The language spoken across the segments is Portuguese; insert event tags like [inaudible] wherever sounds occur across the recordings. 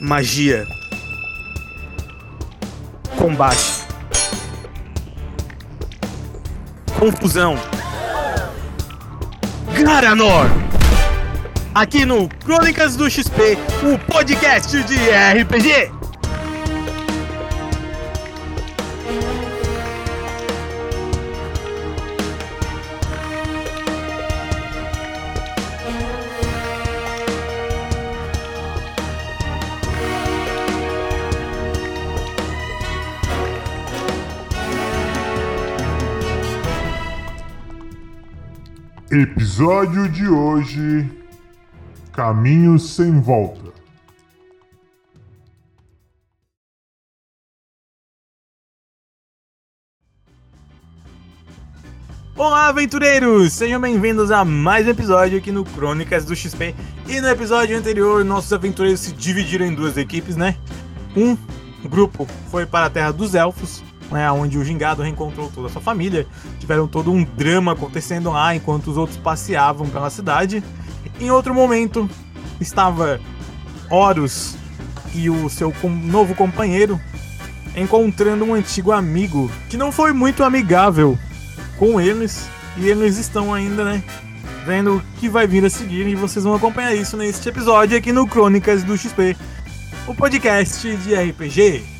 magia, combate, confusão. Garanor! Aqui no Crônicas do XP, o podcast de RPG. Episódio de hoje: Caminho sem volta. Olá, aventureiros! Sejam bem-vindos a mais um episódio aqui no Crônicas do XP. E no episódio anterior, nossos aventureiros se dividiram em duas equipes, né? Um grupo foi para a Terra dos Elfos, né, onde o Gingado reencontrou toda a sua família. Tiveram todo um drama acontecendo lá enquanto os outros passeavam pela cidade. Em outro momento, estava Horus e o seu novo companheiro encontrando um antigo amigo que não foi muito amigável com eles. E eles estão ainda, né? Vendo o que vai vir a seguir. E vocês vão acompanhar isso neste episódio aqui no Crônicas do XP, o podcast de RPG.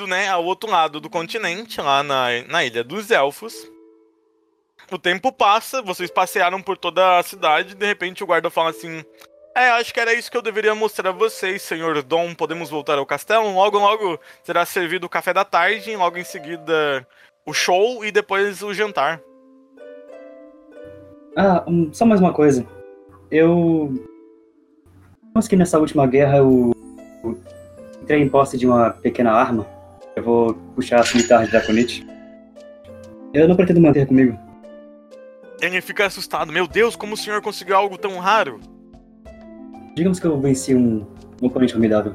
Voltando, né, ao outro lado do continente, lá na, na Ilha dos Elfos. O tempo passa, vocês passearam por toda a cidade, de repente o guarda fala assim: É, acho que era isso que eu deveria mostrar a vocês, senhor Dom. Podemos voltar ao castelo? Logo, logo será servido o café da tarde, logo em seguida o show e depois o jantar. Ah, um, só mais uma coisa. Eu. Digamos que nessa última guerra eu. eu entrei em posse de uma pequena arma. Eu vou puxar a cimitarra de Draconite. Eu não pretendo manter comigo. Ele fica assustado: Meu Deus, como o senhor conseguiu algo tão raro? Digamos que eu venci um, um oponente formidável.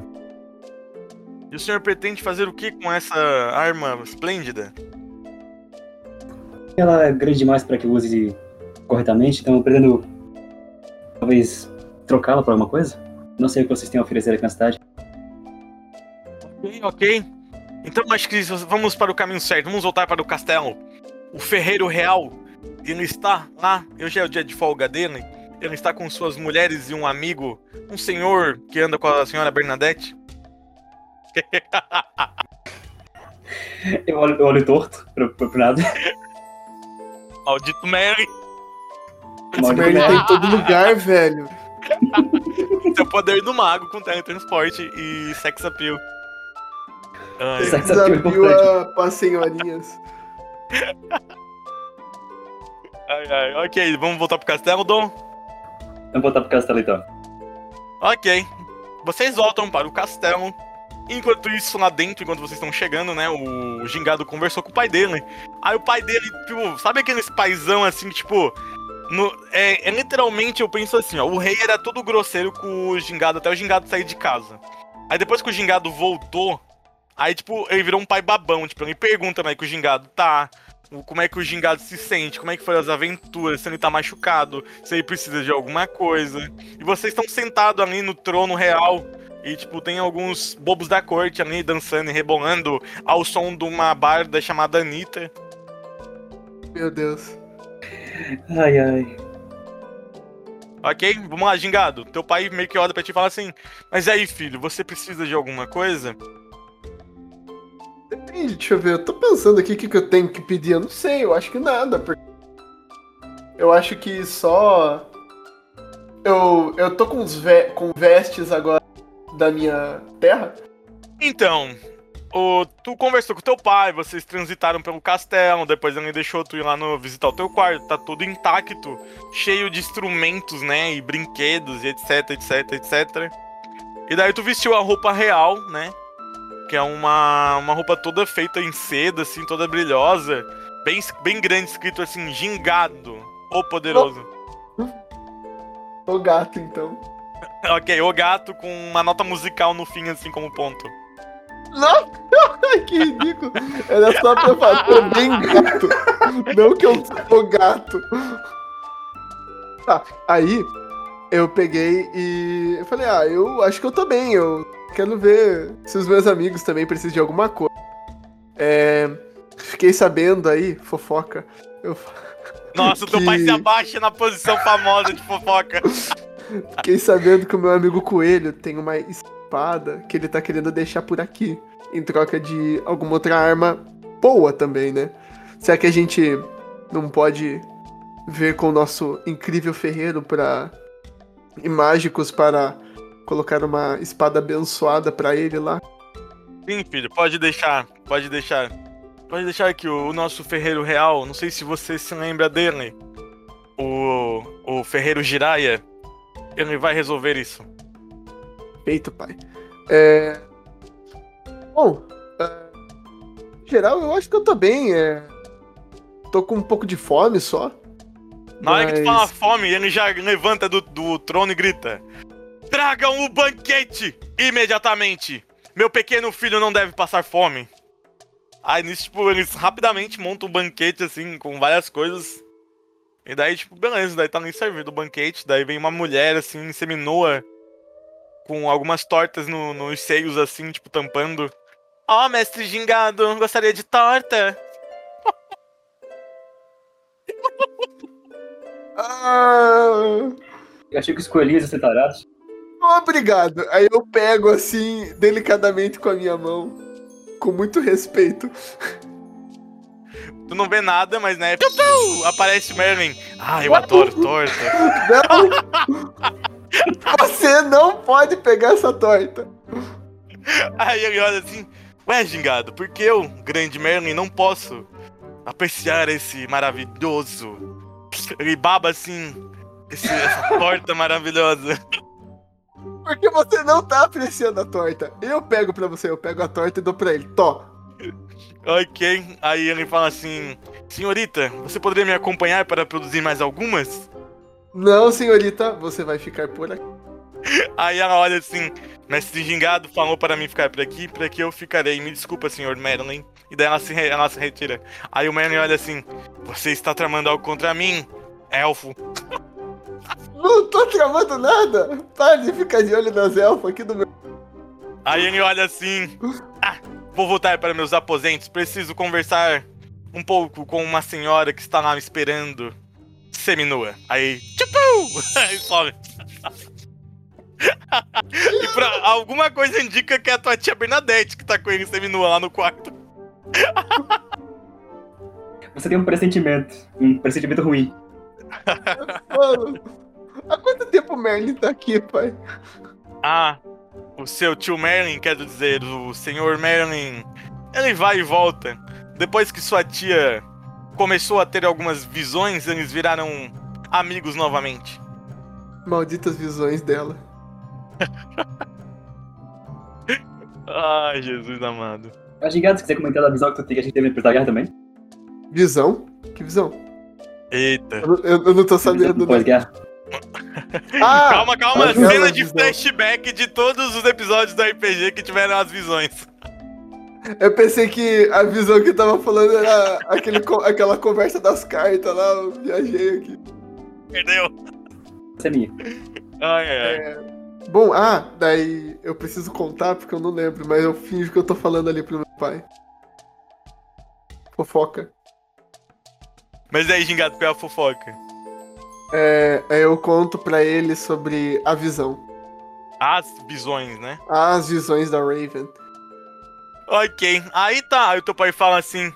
E o senhor pretende fazer o que com essa arma esplêndida? Ela é grande demais para que eu use corretamente, então eu pretendo. Talvez trocá-la por alguma coisa? Não sei o que vocês têm a oferecer aqui na cidade. Ok, ok. Então acho que vamos para o caminho certo. Vamos voltar para o castelo. O ferreiro real. Ele está lá. Hoje é o dia de folga dele. Ele está com suas mulheres e um amigo. Um senhor que anda com a senhora Bernadette. [laughs] Eu olho, eu olho torto pro, pro, pro nada. Maldito Mary. Esse Maldito merda tá Mary. em todo lugar, velho. [laughs] Seu poder do mago com teletransporte e sex appeal. Ai, é Desafio a pra senhorinhas. ai, ai. Ok, vamos voltar pro castelo, Dom? Vamos voltar pro castelo então. Ok. Vocês voltam para o castelo. Enquanto isso, lá dentro, enquanto vocês estão chegando, né? O Gingado conversou com o pai dele. Aí o pai dele, tipo, sabe aqueles paizão assim, tipo. No, é, é literalmente, eu penso assim, ó. O rei era todo grosseiro com o Gingado até o Gingado sair de casa. Aí depois que o Gingado voltou, aí, tipo, ele virou um pai babão. Tipo, ele pergunta como é que o Gingado tá. Como é que o Gingado se sente, como é que foram as aventuras, se ele tá machucado, se ele precisa de alguma coisa. E vocês estão sentados ali no trono real. E, tipo, tem alguns bobos da corte ali dançando e rebolando ao som de uma barda chamada Anitta. Meu Deus. Ai, ai. Ok? Vamos lá, Gingado. Teu pai meio que olha pra ti e fala assim: Mas aí, filho, você precisa de alguma coisa? Depende, deixa eu ver. Eu tô pensando aqui o que, que eu tenho que pedir. Eu não sei, eu acho que nada. Porque... Eu acho que só. Eu, eu tô com, ve- com vestes agora da minha terra. Então, o, tu conversou com teu pai, vocês transitaram pelo castelo, depois ele deixou tu ir lá no, visitar o teu quarto, tá tudo intacto, cheio de instrumentos, né, e brinquedos, e etc, etc, etc. E daí tu vestiu a roupa real, né, que é uma, uma roupa toda feita em seda, assim, toda brilhosa, bem, bem grande, escrito assim, gingado, o poderoso. O gato, então. [laughs] Ok, o gato com uma nota musical no fim, assim, como ponto. Nossa, [laughs] que ridículo. Era só pra falar, tô bem gato. Não que eu sou gato. Tá, aí eu peguei e eu falei, ah, eu acho que eu tô bem, eu quero ver se os meus amigos também precisam de alguma coisa. É, fiquei sabendo aí, fofoca. Eu, Nossa, o teu pai Que- se abaixa na posição famosa de fofoca. fiquei sabendo que o meu amigo Coelho tem uma espada que ele tá querendo deixar por aqui. Em troca de alguma outra arma boa também, né? Será que a gente não pode ver com o nosso incrível ferreiro para e mágicos para colocar uma espada abençoada pra ele lá? Sim, filho, pode deixar, pode deixar. Pode deixar que o, o nosso ferreiro real, não sei se você se lembra dele, o, o ferreiro Jiraya, ele vai resolver isso. Feito, pai. É... Bom, é, em geral, eu acho que eu tô bem. É... Tô com um pouco de fome só. Na hora que tu Mas- fala fome, ele já levanta do, do trono e grita: Tragam o banquete imediatamente! Meu pequeno filho não deve passar fome. Aí nisso, tipo, eles rapidamente montam um banquete assim, com várias coisas. E daí, tipo, beleza, daí tá nem servido o banquete. Daí vem uma mulher assim, seminua, com algumas tortas no- nos seios, assim, tipo, tampando. Ó, mestre gingado, gostaria de torta. [laughs] Ah, Eu achei que iam ser tarados. Obrigado. Aí eu pego assim, delicadamente com a minha mão. Com muito respeito. Tu não vê nada, mas né, piu, piu, aparece o Merlin. Ah, eu adoro torta. Não! Você não pode pegar essa torta. Aí ele olha assim, ué, gingado, por que eu, grande Merlin, não posso apreciar esse maravilhoso? Ele baba assim, esse- essa torta maravilhosa. Porque você não tá apreciando a torta. Eu pego pra você, eu pego a torta e dou pra ele. Tó. Ok, aí ele fala assim, senhorita, você poderia me acompanhar para produzir mais algumas? Não, senhorita, você vai ficar por aqui. [laughs] Aí ela olha assim, mestre gingado falou para mim ficar por aqui, por aqui eu ficarei. Me desculpa, senhor Merlin. E daí ela se, ela se retira. Aí o Merlin olha assim, você está tramando algo contra mim, elfo. [laughs] Não tô tramando nada. Para de ficar de olho nas elfas aqui do meu. Aí ele olha assim, ah, vou voltar para meus aposentos, preciso conversar um pouco com uma senhora que está lá me esperando, seminua. Aí, tchupu! [laughs] Aí some. [laughs] e pra, alguma coisa indica que é a tua tia Bernadette que tá com ele seminua lá no quarto. Você tem um pressentimento. Um pressentimento ruim. Mano, há quanto tempo o Merlin tá aqui, pai? Ah, o seu tio Merlin, quero dizer, o senhor Merlin, ele vai e volta. Depois que sua tia começou a ter algumas visões, eles viraram amigos novamente. Malditas visões dela. [laughs] Ai, Jesus amado. Mas, Gingado, se quiser comentar da visão que tu tem que a gente teve no da guerra também. Visão? Que visão? Eita. Eu, não- eu- eu não tô sabendo. não. Pós-guerra. Ah, calma, calma. Cena de visão. flashback de todos os episódios do RPG que tiveram as visões. Eu pensei que a visão que eu tava falando era aquele, aquela conversa das cartas lá. Eu viajei aqui. Entendeu? Essa é minha. Ai, ai, ai. É, Bom, ah, daí eu preciso contar porque eu não lembro, mas eu finjo que eu tô falando ali pro meu pai. Fofoca. Mas aí, gingado, qual é a fofoca? É, aí eu conto pra ele sobre a visão. As visões, né? As visões da Raven. Ok, aí tá. Aí o teu pai fala assim: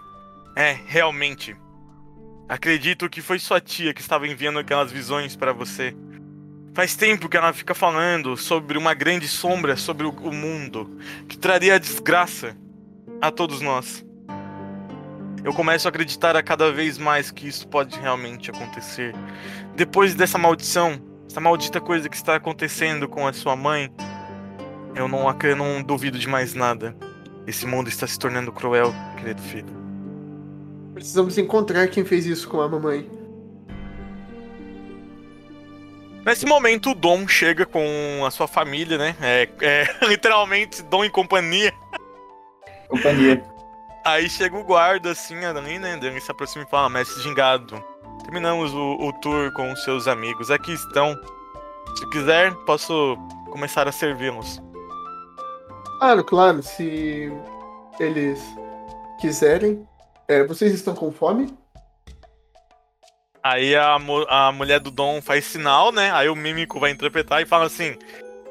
É, realmente. Acredito que foi sua tia que estava enviando aquelas visões pra você. Faz tempo que ela fica falando sobre uma grande sombra sobre o, o mundo que traria desgraça a todos nós. Eu começo a acreditar a cada vez mais que isso pode realmente acontecer. Depois dessa maldição, essa maldita coisa que está acontecendo com a sua mãe, eu não, eu não duvido de mais nada. Esse mundo está se tornando cruel, querido filho. Precisamos encontrar quem fez isso com a mamãe. Nesse momento, o Dom chega com a sua família, né? É, é [laughs] literalmente Dom em companhia. Companhia. Aí chega o guarda, assim, ali, né? Ele se aproxima e fala, mestre Gingado, terminamos o, o tour com os seus amigos. Aqui estão. Se quiser, posso começar a servi-los. Claro, claro, se eles quiserem. É, vocês estão com fome? Aí a, a mulher do Dom faz sinal, né? Aí o mímico vai interpretar e fala assim: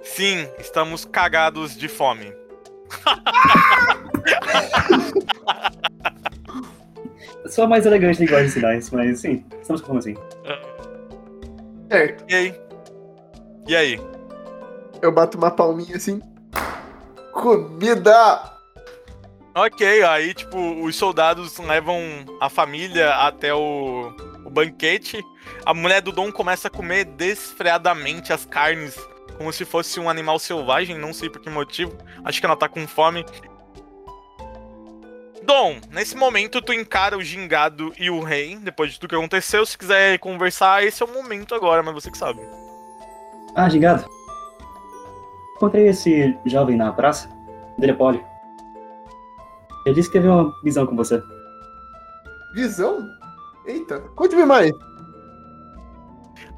Sim, estamos cagados de fome. [laughs] Só a mais elegante linguagem de sinais, mas sim, estamos com assim. Certo. E aí? E aí? Eu bato uma palminha assim. Comida! Ok, aí, tipo, os soldados levam a família até o, o banquete. A mulher do Dom começa a comer desfreadamente as carnes, como se fosse um animal selvagem, não sei por que motivo. Acho que ela tá com fome. Dom, nesse momento tu encara o gingado e o rei, depois de tudo que aconteceu. Se quiser conversar, esse é o momento agora, mas você que sabe. Ah, gingado. Encontrei esse jovem na praça. Dele é Poli. Ele disse que teve uma visão com você. Visão? Eita, conte-me mais.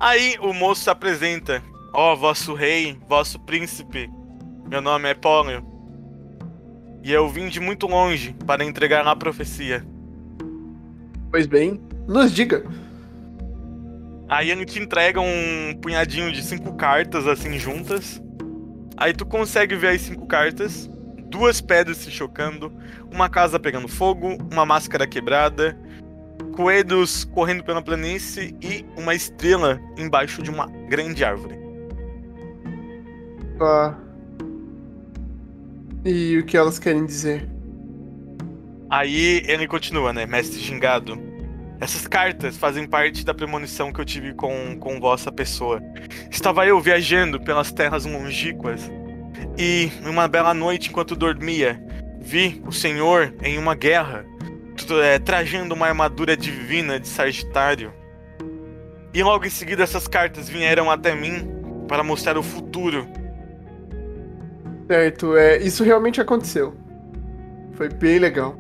Aí o moço se apresenta. Ó, vosso rei, vosso príncipe. Meu nome é Pólio. E eu vim de muito longe para entregar a profecia. Pois bem, nos diga. Aí ele te entrega um punhadinho de cinco cartas assim juntas. Aí tu consegue ver as cinco cartas, duas pedras se chocando, uma casa pegando fogo, uma máscara quebrada, coelhos correndo pela planície e uma estrela embaixo de uma grande árvore. Ah. E o que elas querem dizer? Aí ele continua, né, mestre gingado. Essas cartas fazem parte da premonição que eu tive com, com vossa pessoa. Estava eu viajando pelas terras longínquas e, numa bela noite, enquanto dormia, vi o Senhor em uma guerra, é, trajando uma armadura divina de Sagitário. E logo em seguida, essas cartas vieram até mim para mostrar o futuro. Certo, é, isso realmente aconteceu. Foi bem legal.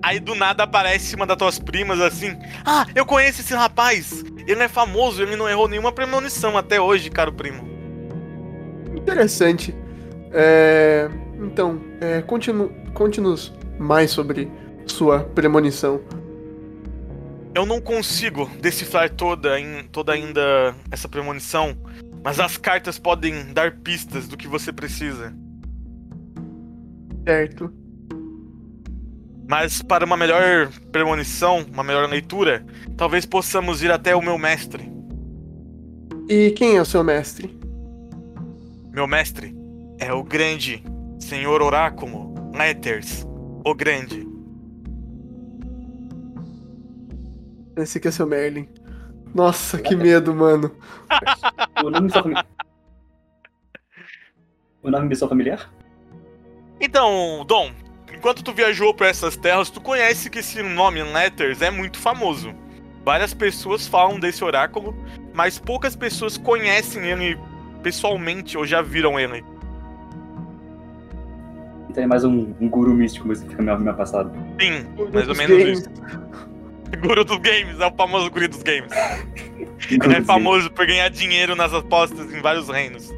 Aí do nada aparece uma das tuas primas assim. Ah, eu conheço esse rapaz. Ele é famoso, ele não errou nenhuma premonição até hoje, caro primo. Interessante. É, então, é, continu, conte-nos mais sobre sua premonição. Eu não consigo decifrar toda, em, toda ainda essa premonição, mas as cartas podem dar pistas do que você precisa. Certo. Mas para uma melhor premonição, uma melhor leitura, talvez possamos ir até o meu mestre. E quem é o seu mestre? Meu mestre é o grande Senhor Oráculo Letters, o Grande. Esse que é seu Merlin. Nossa, que medo, mano. O nome me soa familiar? O nome me familiar? Então, Dom, enquanto tu viajou por essas terras, tu conhece que esse nome Letters é muito famoso. Várias pessoas falam desse oráculo, mas poucas pessoas conhecem ele pessoalmente ou já viram ele. Então é mais um, um guru místico, mas fica meio, meio passado. Sim, mais ou menos isso. Guru dos games, é o famoso guru dos games. Ele Guru, é famoso por ganhar dinheiro nas apostas em vários reinos.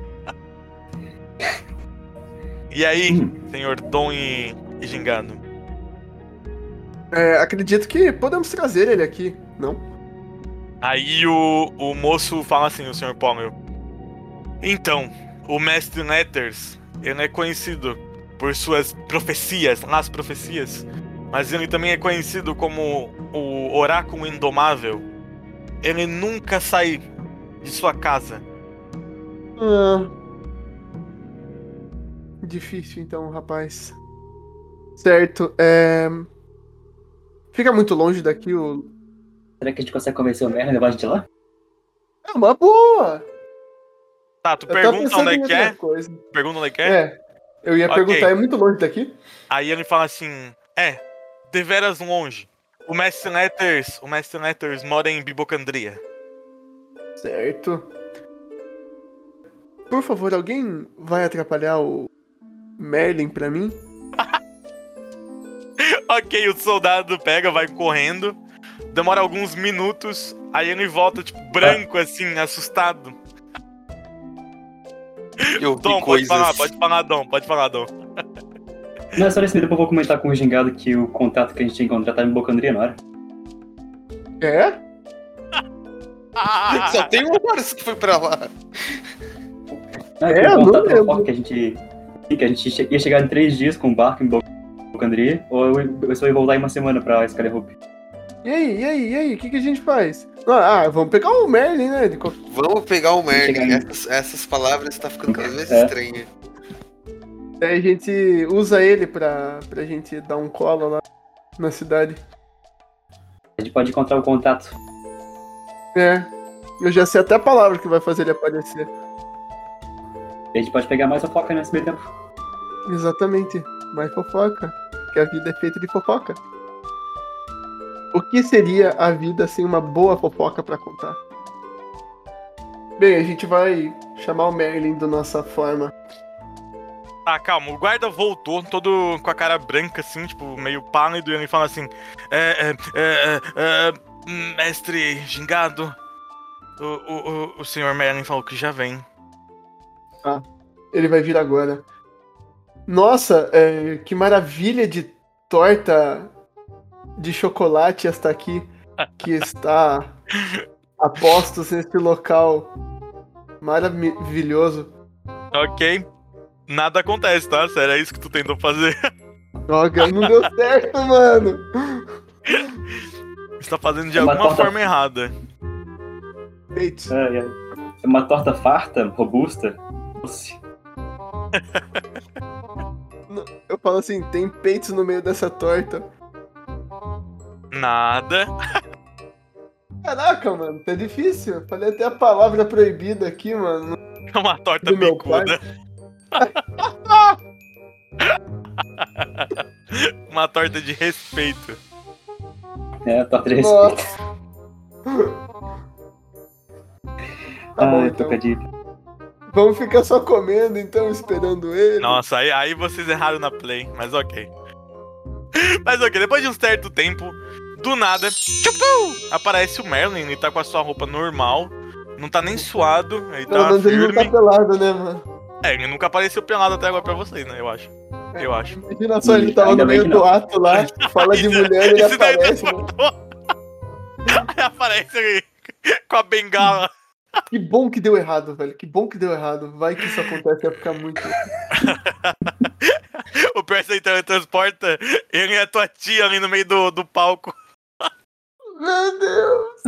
E aí, Hum. senhor Dom e, e Gingado? É, acredito que podemos trazer ele aqui, não? Aí o, o moço fala assim, o Sr. Palmer. Então, o mestre Letters, ele é conhecido por suas profecias, as profecias, mas ele também é conhecido como o oráculo indomável. Ele nunca sai de sua casa. Ah. Difícil então, rapaz. Certo, é. Fica muito longe daqui o. Será que a gente consegue convencer o Merlin levar a gente lá? É uma boa! Tá, tu Eu pergunta onde é que é? coisa. Pergunta onde é que é? É, eu ia Ok. perguntar, é muito longe daqui? Aí ele fala assim: É, deveras longe. O mestre Letters, o mestre Letters mora em Bibocandria. Certo. Por favor, alguém vai atrapalhar o Merlin pra mim? [laughs] Ok, o soldado pega, vai correndo. Demora alguns minutos. Aí ele volta, tipo, branco, assim, assustado. Eu vi Dom, pode coisas. falar, pode falar, Dom, pode falar, Dom. [laughs] Não, é só nesse depois eu vou comentar com o Gingado que o contato que a gente tinha encontrado tava em Bocandria, não era? É? Ah, [laughs] Só tem um Horus que foi pra lá. Não, É, que o não contato lembro. fofoca que a gente. Que a gente ia chegar em três dias com o barco em Bo- Bocandria, ou eu, eu só ia voltar em uma semana pra Skyhope. E aí, e aí, e aí, o que, que a gente faz? Ah, ah, vamos pegar o Merlin, né? Qualquer- Vamos pegar o Merlin. Essas, essas palavras tá ficando cada vez É. estranha. Aí a gente usa ele pra, pra gente dar um colo lá na cidade. A gente pode encontrar o contato. É. Eu já sei até a palavra que vai fazer ele aparecer. A gente pode pegar mais fofoca nesse meio tempo. Exatamente. Mais fofoca. Que a vida é feita de fofoca. O que seria a vida sem uma boa fofoca pra contar? Bem, a gente vai chamar o Merlin da nossa forma. Tá, calma, o guarda voltou, todo com a cara branca, assim, tipo, meio pálido, e ele fala assim: É, é, é, é, é, mestre gingado, o, o, o, senhor Merlin falou que já vem. Ele vai vir agora. Nossa, é, que maravilha de torta de chocolate esta aqui que está a postos nesse local maravilhoso. Ok. Nada acontece, tá? Sério, é isso que tu tentou fazer. [laughs] Droga, não deu certo, mano. Você tá fazendo de Uma alguma torta- forma errada. Eita. É, é. É uma torta farta, robusta, doce. [laughs] Eu falo assim, tem peitos no meio dessa torta. Nada. Caraca, mano, tá difícil. Falei até a palavra proibida aqui, mano. É [laughs] uma torta meu picuda. [laughs] uma torta de respeito. É, torta de respeito. Tá bom, Ai, então. trocadilho. Vamos ficar só comendo, então, esperando ele. Nossa, aí, aí vocês erraram na play, mas ok. Mas ok, depois de um certo tempo, do nada, tchupu, aparece o Merlin, ele tá com a sua roupa normal, não tá nem suado, ele Pelo tá menos ele não firme. tá pelado, né, mano? É, ele nunca apareceu pelado até agora pra vocês, né, eu acho. Eu acho. Imagina só, ele tava no meio do ato lá, [laughs] fala de mulher, ele Isso daí aparece, mano. transportou. [laughs] Aí aparece ele com a bengala. Que bom que deu errado, velho. Que bom que deu errado. Vai que isso acontece, vai ficar muito. [laughs] O Percy aí teletransporta ele e a tua tia ali no meio do, do palco. Meu Deus!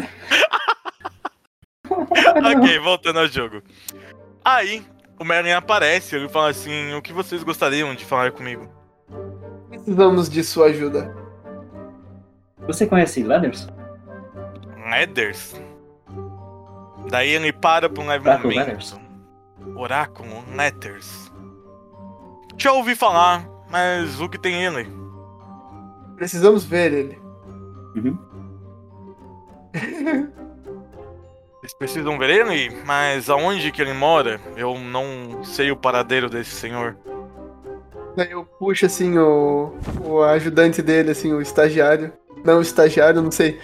ok, voltando ao jogo. Aí, o Merlin aparece, ele fala assim: O que vocês gostariam de falar comigo? Precisamos de sua ajuda. Você conhece Leathers? Leathers? Daí ele para por um leve Oráculo momento. Leathers. Oráculo Letters. Já ouvi falar, mas o que tem ele? Precisamos ver ele. Uhum. [laughs] Vocês precisam ver ele, mas aonde que ele mora? Eu não sei o paradeiro desse senhor. Daí eu puxo assim o, o ajudante dele, assim, o estagiário. Não, o estagiário, não sei.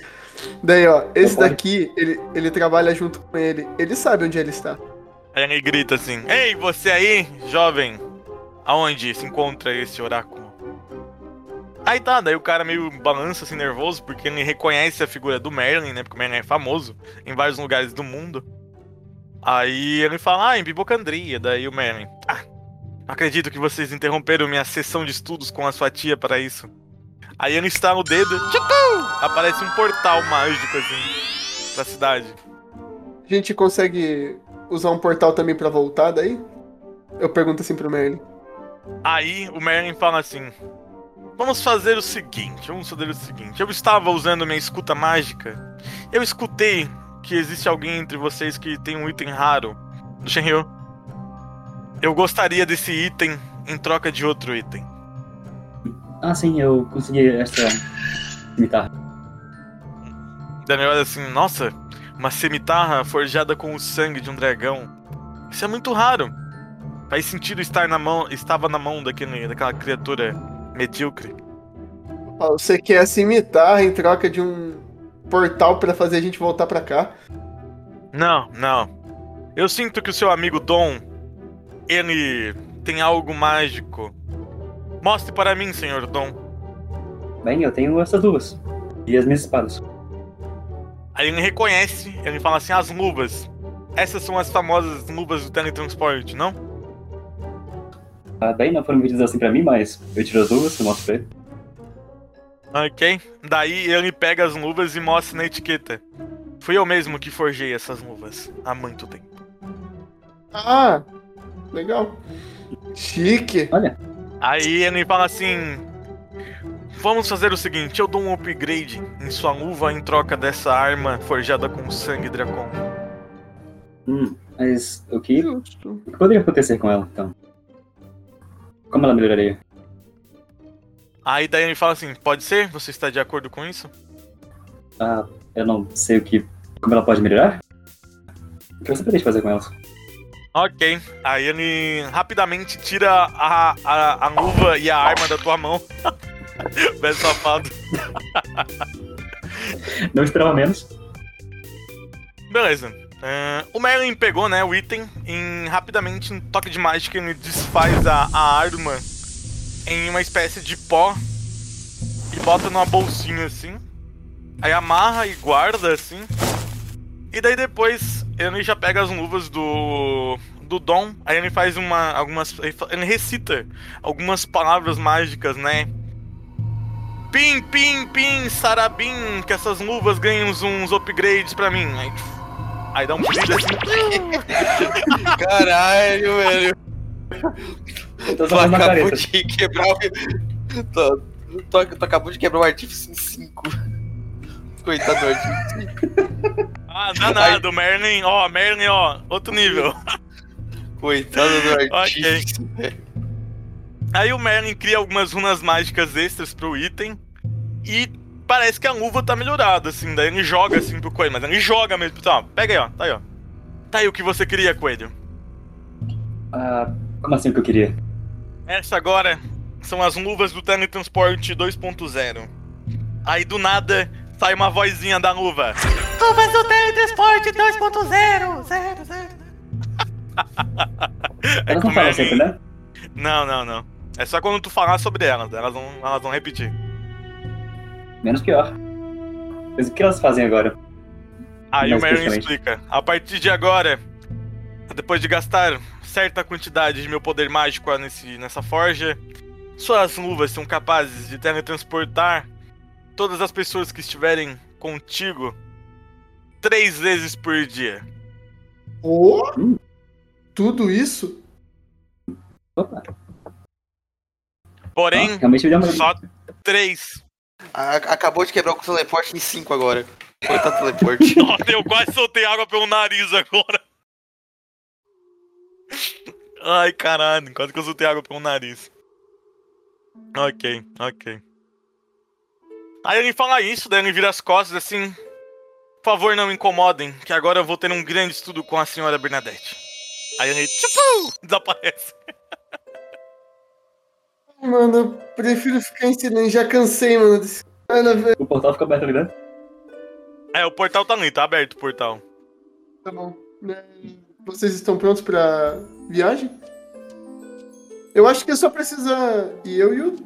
Daí, ó, esse daqui, ele, ele trabalha junto com ele. Ele sabe onde ele está. Aí ele grita assim: Ei, você aí, jovem! Aonde se encontra esse oráculo? Aí tá, daí o cara meio balança assim, nervoso, porque ele reconhece a figura do Merlin, né? Porque o Merlin é famoso em vários lugares do mundo. Aí ele fala, ah, em Bibocandria. Daí o Merlin, ah, não acredito que vocês interromperam minha sessão de estudos com a sua tia para isso. Aí ele estala o dedo, tchucu! aparece um portal mágico assim, pra cidade. A gente consegue usar um portal também pra voltar daí? Eu pergunto assim pro Merlin. Aí o Merlin fala assim: Vamos fazer o seguinte, vamos fazer o seguinte. Eu estava usando minha escuta mágica. Eu escutei que existe alguém entre vocês que tem um item raro do Shenryu. Eu gostaria desse item em troca de outro item. Ah, sim, eu consegui essa cimitarra. Daí olha assim, nossa, uma cimitarra forjada com o sangue de um dragão. Isso é muito raro. Faz sentido estar na mão, estava na mão daquele, daquela criatura medíocre. Você quer a cimitarra em troca de um portal pra fazer a gente voltar pra cá? Não, não. Eu sinto que o seu amigo Dom, ele tem algo mágico. Mostre para mim, senhor Dom. Bem, eu tenho essas duas. E as minhas espadas. Aí ele reconhece, ele fala assim, as luvas. Essas são as famosas luvas do teletransporte, não? Bem, não foram vendidas assim pra mim, mas eu tiro as duas, eu mostro pra ele. Ok. Daí ele pega as luvas e mostra na etiqueta. Fui eu mesmo que forjei essas luvas há muito tempo. Ah, legal. Chique. Olha, Aí ele fala assim: Vamos fazer o seguinte, eu dou um upgrade em sua luva em troca dessa arma forjada com sangue Dracon. hum, mas o que, o que poderia acontecer com ela, então? Como ela melhoraria? Aí daí ele fala assim: Pode ser? Você está de acordo com isso? Ah, eu não sei o que. Como ela pode melhorar? O que você pretende fazer com ela? Ok. Aí ele rapidamente tira a, a, a luva e a arma da tua mão. [laughs] Velho safado. Não esperava menos. Beleza. É, o Merlin pegou, né, o item, em rapidamente um toque de mágica ele desfaz a, a arma em uma espécie de pó e bota numa bolsinha assim. Aí amarra e guarda assim. E daí depois ele já pega as luvas do do Dom, aí ele faz uma algumas ele recita algumas palavras mágicas, né? Pim, pim, pim, sarabim, que essas luvas ganham uns, upgrades pra mim. Aí, aí dá um brilho assim. [laughs] Caralho, velho. Então Tu faz uma acabou careta. de quebrar o. Tu, tu, tu acabou de quebrar o artífice em 5. Coitado do artífice. Ah, danado, Merlin, ó, Merlin, ó, outro nível. Coitado do artífice. Aí o Merlin cria algumas runas mágicas extras pro item e parece que a luva tá melhorada, assim, daí ele joga assim pro coelho, mas ele joga mesmo, tá, ó, pega aí, ó, tá aí, ó. Tá aí o que você queria, coelho. Ah, como assim o que eu queria? Essa agora são as luvas do teletransporte 2.0. Aí do nada sai uma vozinha da luva. Luvas do teletransporte 2.0, 0, 0. É Elas com não falam sempre, né? Não, não, não. É só quando tu falar sobre elas, elas vão, elas vão repetir. Menos pior. Mas o que elas fazem agora? Aí o Merlin especificamente. explica. A partir de agora, depois de gastar certa quantidade de meu poder mágico nesse, nessa forja, suas luvas são capazes de teletransportar todas as pessoas que estiverem contigo três vezes por dia. Oh, Hum. tudo isso? Opa, Porém, ah, só três. A- Acabou de quebrar o teleporte em 5 agora. Coitado do teleporte. [laughs] Nossa, eu quase soltei água pelo nariz agora. Ai, caralho, quase que eu soltei água pelo nariz. Ok, ok. Aí ele fala isso, daí ele vira as costas assim. Por favor, não me incomodem, que agora eu vou ter um grande estudo com a senhora Bernadette. Aí ele, desaparece. Mano, eu prefiro ficar em silêncio. Já cansei, mano. Desse... Velho. O portal fica aberto ali dentro? É, o portal tá ali, tá aberto o portal. Tá bom. É, Vocês estão prontos pra viagem? Eu acho que é só precisar ir eu e o.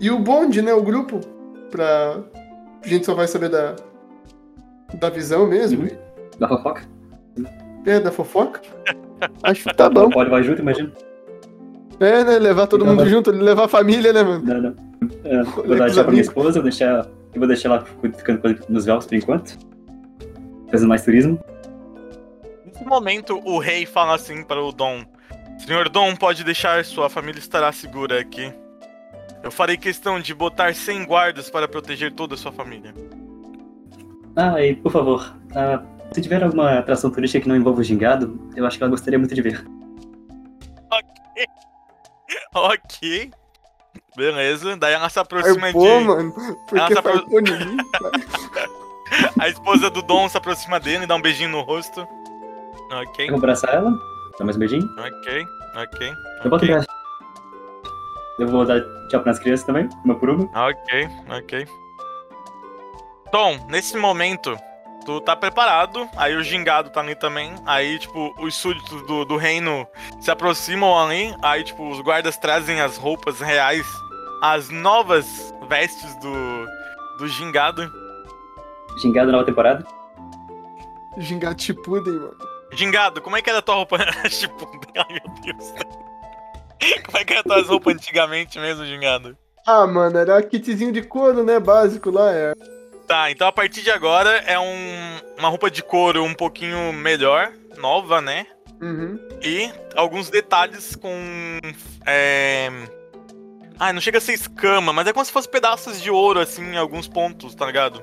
E o bonde, né? O grupo. Pra. A gente só vai saber da. Da visão mesmo. Uhum. Da fofoca? É, da fofoca. [laughs] Acho que tá bom. Pode vai junto, imagina. É, né? Levar todo Então mundo junto, levar a família, né, mano? Não, não. É, vou dar pra minha esposa, eu, deixar, eu vou deixar ela ficando com ele nos véus por enquanto. Fazendo mais turismo. Nesse momento, o rei fala assim para o Dom: Senhor Dom, pode deixar, sua família estará segura aqui. Eu farei questão de botar 100 guardas para proteger toda a sua família. Ah, e por favor, ah, se tiver alguma atração turística que não envolva o gingado, eu acho que ela gostaria muito de ver. Ok. [laughs] Beleza. Daí ela se aproxima Arpou, de. mano. Porque Ela tá pro- farpou em mim. [laughs] A esposa do Dom se aproxima dele e dá um beijinho no rosto. Ok, vou abraçar ela, dar mais um beijinho. ok, ok. Eu boto ok. pra... Eu vou dar tchau pras crianças também, uma por uma. Ok, ok. Tom, nesse momento, tu tá preparado, aí o gingado tá ali também, aí, tipo, os súditos do, do reino se aproximam ali, aí, tipo, os guardas trazem as roupas reais, as novas vestes do, do gingado. Gingado nova temporada. Gingar Chipuden, mano. Gingado, como é que era a tua roupa? [laughs] tipo, ai meu Deus. Como é que era as tuas roupas antigamente mesmo, Gingado? Ah, mano, era kitzinho de couro, né? Básico lá, é. Tá, então a partir de agora é um, uma roupa de couro um pouquinho melhor, nova, né? Uhum. E alguns detalhes com. É... Ah, não chega a ser escama, mas é como se fosse pedaços de ouro, assim, em alguns pontos, tá ligado?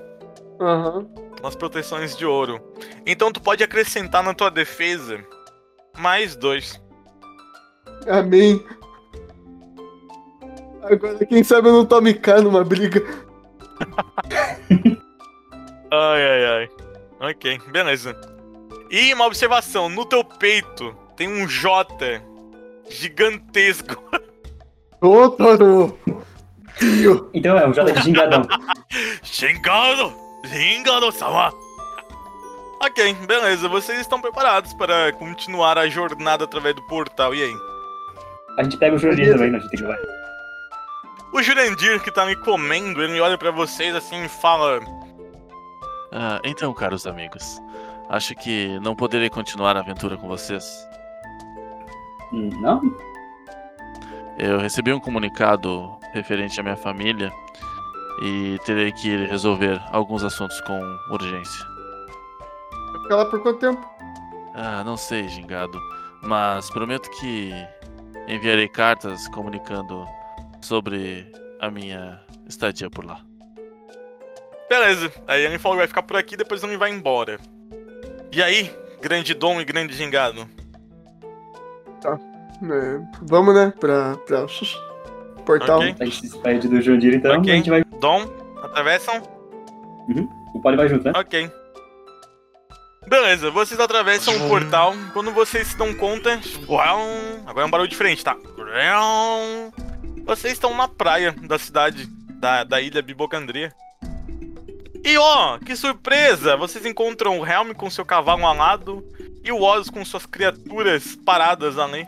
Aham. Umas proteções de ouro. Então tu pode acrescentar na tua defesa mais dois. Amém. Agora, quem sabe eu não tome cá numa briga. [laughs] Ai, ai, ai. Ok, beleza. E uma observação: no teu peito tem um J gigantesco. [laughs] Totoro! Tio! Então é um J de gingadão. Shingado! [laughs] Shingado-sama! Ok, beleza. Vocês estão preparados para continuar a jornada através do portal. E aí? A gente pega o Jurandir também, né? A gente tem que levar. O Jurandir, que tá me comendo, ele olha pra vocês assim e fala: Ah, então, caros amigos, acho que não poderei continuar a aventura com vocês. Não? Eu recebi um comunicado referente à minha família e terei que ir resolver alguns assuntos com urgência. Vai ficar lá por quanto tempo? Ah, não sei, gingado, mas prometo que enviarei cartas comunicando sobre a minha estadia por lá. Beleza. Aí ele falou que vai ficar por aqui, depois ele vai embora. E aí, grande dom e grande gingado? É, vamos, né? Pra. pra... Portal. Ok. A gente se despede do Jurandir, então Ok. a gente vai. Dom, atravessam? O Poli vai junto, né? Ok. Beleza, vocês atravessam o portal. Quando vocês se dão conta. Agora é um barulho diferente, tá? Vocês estão na praia da cidade, da, da ilha Bibocandria. E ó, que surpresa! Vocês encontram o Helm com seu cavalo alado e o Oz com suas criaturas paradas ali.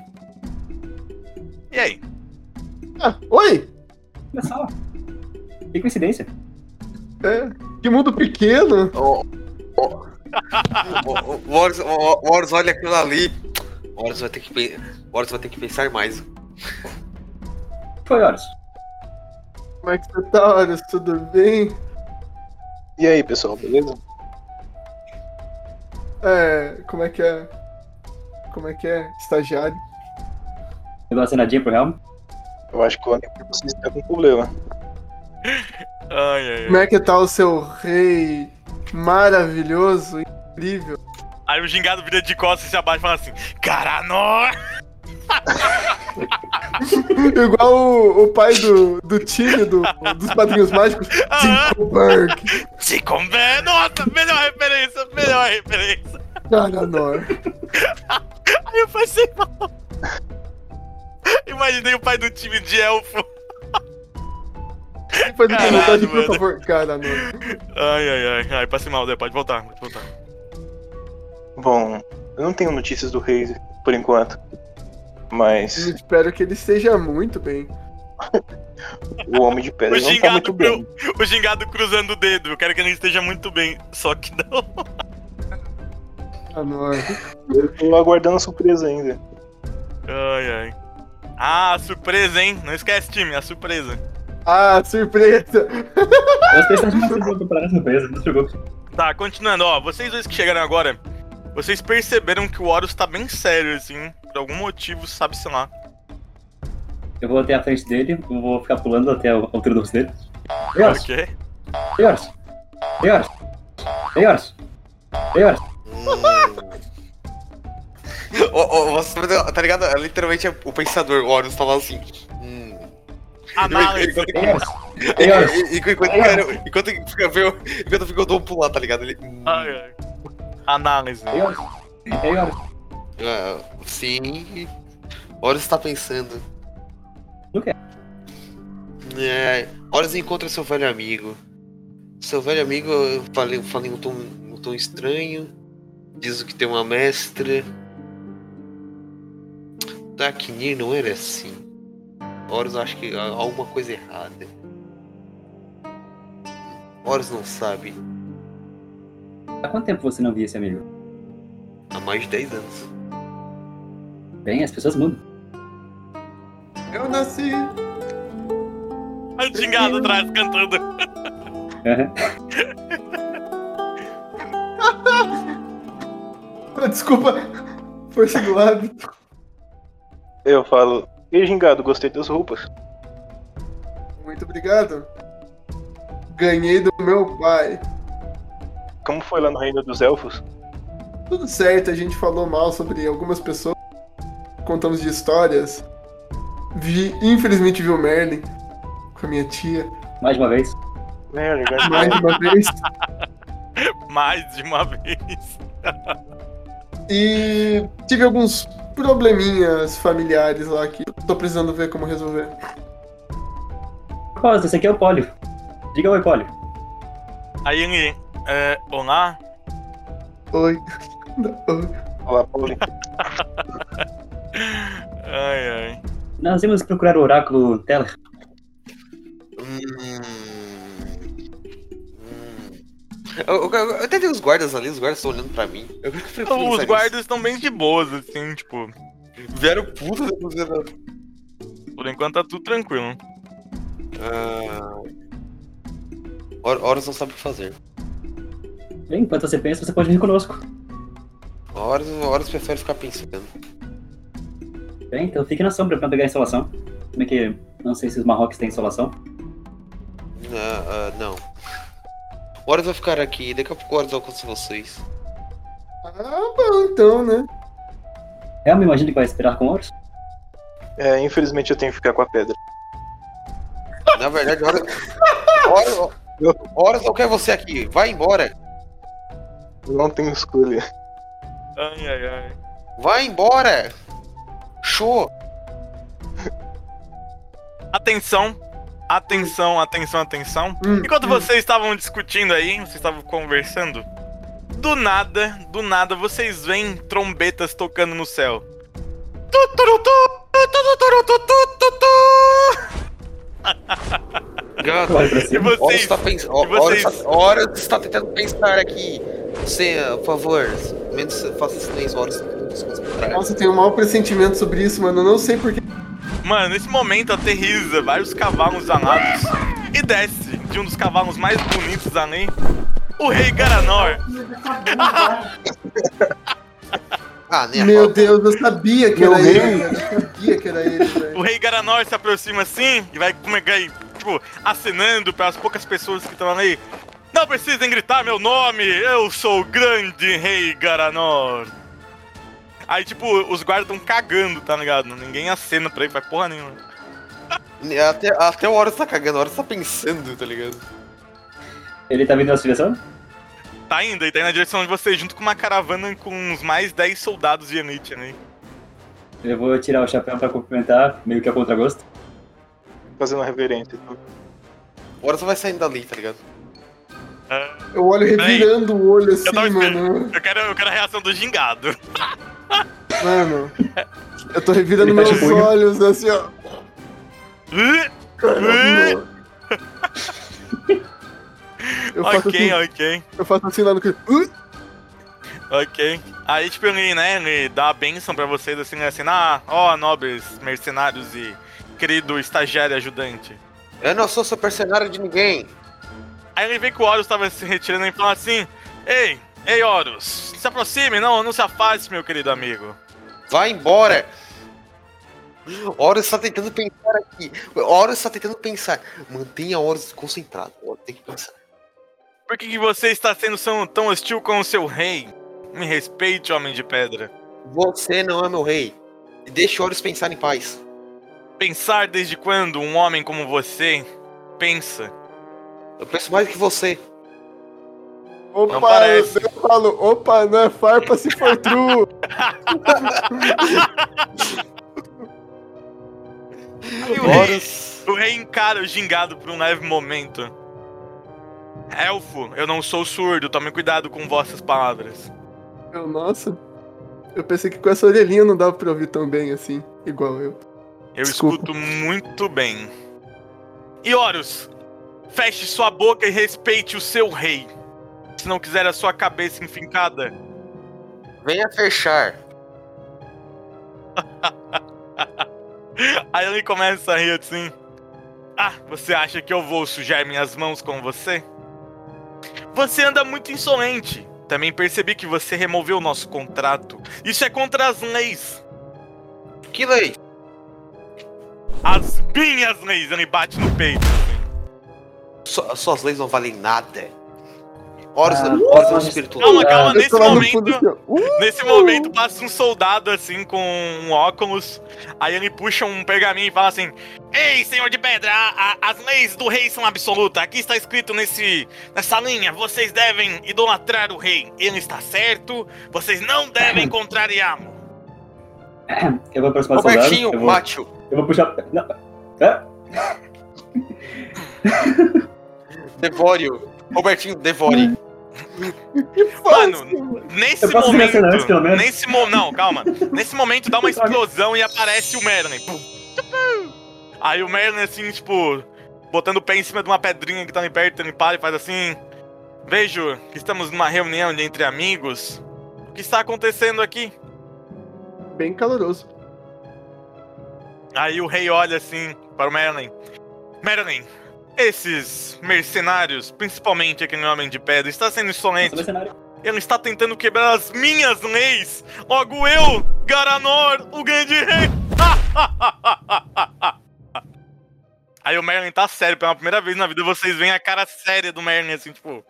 E aí? Ah, oi! Olha só. Que coincidência. É, que mundo pequeno! Ó, ó. [laughs] O- Horus- Horus olha aquilo ali. O Horus vai ter que, o Horus vai ter que pensar mais. Foi horas. Como é que você tá, Horus? Tudo bem? E aí, pessoal, beleza? É, como é que é? Como é que é? Estagiário? Eu dou uma cenadinha pro Helm. Eu acho que o homem de vocês tá com problema. Ai, ai, Como é que tá o seu rei maravilhoso, incrível? Aí o gingado vira de costas e se abaixa e fala assim: Caranor! [laughs] Igual o, o pai do, do time do, dos Padrinhos Mágicos, Tinkoberg. Ticombe! Nossa, melhor referência, melhor referência. Garanor. Aí eu passei mal. Imaginei o pai do time de elfo. Faz o Caralho, comentário, por favor. Garanor. Ai, ai, ai. Ai, passei mal, Zé. Pode voltar, pode voltar. Bom, eu não tenho notícias do rei por enquanto. Eu Mas espero que ele esteja muito bem. o Homem de O Pedra não tá muito bem. o gingado cruzando o dedo. Eu quero que ele esteja muito bem. Só que não. Garanor. Eu tô aguardando a surpresa ainda. Ai, ai. Ah, surpresa, hein? Não esquece, time, a surpresa. Ah, surpresa! Os personagens mais preparar a surpresa, não preocupe. Tá, continuando, ó. Vocês dois que chegaram agora, vocês perceberam que o Horus tá bem sério, assim. Por algum motivo, sabe-se lá. Eu vou até a frente dele, eu vou ficar pulando até a altura do rosto dele. Ei, Horus! Ok? Ei, Horus! Ei, Horus! Ei, Horus! Ei, Horus! Ô, ô, você tá ligado? É Literalmente o pensador, o Horus tá lá assim. Hum. Análise. Enquanto, Ei, Horus! Ei, Horus! enquanto, enquanto, enquanto fica vendo, enquanto fica o Dom pular, tá ligado? Ele. hum, Ai, ai. Análise. Ei, Horus! Ei, Horus! ah, sim. O Horus tá pensando. É, Horus encontra seu velho amigo. Seu velho amigo, eu falei, eu falei um, tom, um tom estranho. Diz que tem uma mestra. Daknir não era assim. Horus acho que há alguma coisa errada. Horus não sabe. Há quanto tempo você não via esse amigo? Há mais de 10 anos. Bem, as pessoas mudam. Eu nasci. Olha o gingado atrás cantando. Ah, Desculpa. Força do lado. Eu falo, e gingado, gostei das roupas. Muito obrigado. Ganhei do meu pai. Como foi lá no Reino dos Elfos? Tudo certo, a gente falou mal sobre algumas pessoas. Contamos de histórias. Vi, infelizmente vi o Merlin com a minha tia. Mais de uma vez. Legal. Mais de uma vez. [laughs] Mais de uma vez. E tive alguns probleminhas familiares lá que tô precisando ver como resolver. Propósito, esse aqui é o Pólio. Diga oi, Pólio. Aí. É, olá, Oi. Olá, Paulinho. [laughs] Ai, ai. Nós vamos procurar o oráculo Teller. Hum. Hum. Eu, eu, eu até vi os guardas ali, os guardas estão olhando pra mim. Eu prefiro Os guardas estão bem de boas, assim, tipo. Vieram puta depois da. Por enquanto tá tudo tranquilo. Ah. Hor- Horus não sabe o que fazer. Bem, enquanto você pensa, você pode vir conosco. Horus, Horus prefere ficar pensando. Bem, então fique na sombra pra pegar a instalação. Como é que. Não sei se os Marrocos têm instalação. Ah, ah, não. Horus vai ficar aqui, daqui a pouco Horus alcança vocês. Ah, bom, então, né? Eu me imagino que vai esperar com Horus. É, infelizmente eu tenho que ficar com a pedra. Na verdade, Horus. [laughs] Horus, Horus não quer você aqui, vai embora. Não tenho escolha. Ai, ai, ai. Vai embora! Show! Atenção, atenção, atenção, atenção. Hum, Enquanto hum. vocês estavam discutindo aí, vocês estavam conversando, do nada, do nada, vocês veem trombetas tocando no céu. Gato, E vocês, está pensando. e vocês- Horus, Horus está tentando pensar aqui. Você, por favor, menos faça tentando se concentrar. Nossa, eu tenho um mau pressentimento sobre isso, mano. Eu não sei porquê. Mano, nesse momento aterriza vários cavalos alados e desce de um dos cavalos mais bonitos além, o rei Garanor. Ah, nem a Meu. Deus, eu sabia que Meu era rei. ele. Eu sabia que era ele, velho. O rei Garanor se aproxima assim e vai como é que tipo, acenando para as poucas pessoas que estão ali. Não precisem gritar meu nome, eu sou o grande rei Garanor. Aí, tipo, os guardas estão cagando, tá ligado? Ninguém acena pra ele, faz porra nenhuma. Até, até o Horus tá cagando, o Horus tá pensando, tá ligado? Ele tá vindo na sua direção? Tá indo, ele tá indo na direção de vocês, junto com uma caravana com uns mais 10 soldados de elite né? Eu vou tirar o chapéu pra cumprimentar, meio que a contragosto. Fazendo uma reverência. O Horus vai saindo dali, tá ligado? Eu olho revirando o olho assim, Eu mano. Eu quero, eu quero a reação do gingado. Mano. Eu tô revirando meus olhos assim, ó. Caramba. Eu faço, ok, assim, ok, eu faço assim lá no. Uh! ok. Aí, tipo, ele, né, ele dá a benção pra vocês, assim, né, assim, ah, ó, nobres mercenários e querido estagiário ajudante. Eu não sou seu mercenário de ninguém. Aí ele vê que o Horus tava se retirando e fala assim, ei, ei, Horus, se aproxime, não, não se afaste, meu querido amigo. Vai embora! Horus está tentando pensar aqui. Horus está tentando pensar. Mantenha Horus concentrado. Horus tem que pensar. Por que, que você está sendo tão- hostil com o seu rei? Me respeite, homem de pedra. Você não é meu rei. Deixe Horus pensar em paz. Pensar desde quando um homem como você pensa? Eu penso mais do que você. Opa, Não parece. eu falo, opa, não é farpa se for true. O rei, o rei encara o gingado por um leve momento. Elfo, eu não sou surdo, tome cuidado com vossas palavras. Eu, nossa. Eu pensei que com essa orelhinha não dava pra ouvir tão bem assim, igual eu. Eu Desculpa. escuto muito bem. E Horus, feche sua boca e respeite o seu rei. Se não quiser a sua cabeça enfincada. Venha fechar. [laughs] Aí ele começa a rir assim. Ah, você acha que eu vou sujar minhas mãos com você? Você anda muito insolente. Também percebi que você removeu o nosso contrato. Isso é contra as leis. Que lei? As minhas leis. Ele bate no peito. Su- suas leis não valem nada. Horus, Ah, Horus é. Calma, calma, Eu nesse momento. assim. Uh! Nesse momento passa um soldado assim com um óculos. Aí ele puxa um pergaminho e fala assim: Ei, senhor de pedra, a- a- as leis do rei são absolutas. Aqui está escrito nesse, nessa linha: vocês devem idolatrar o rei. Ele está certo, vocês não devem contrariá-lo. Eu vou aproximar do soldado. Robertinho, Eu vou, Macho. eu vou puxar. Não. [laughs] Hã? Devore-o. Robertinho, devore. [laughs] Mano, nesse posso direcionar momento. Nesse mo não, calma. Nesse momento dá uma [laughs] explosão e aparece o Merlin. Aí o Merlin, assim, tipo, botando o pé em cima de uma pedrinha que tá ali perto, ele para e faz assim. Vejo que estamos numa reunião de entre amigos. O que está acontecendo aqui? Bem caloroso. Aí o rei olha assim para o Merlin. Merlin, esses mercenários, principalmente aquele homem de pedra, está sendo insolente. Ele está tentando quebrar as minhas leis. Logo eu, Garanor, o grande rei. [laughs] Aí o Merlin tá sério, pela primeira vez na vida vocês veem a cara séria do Merlin, assim, tipo...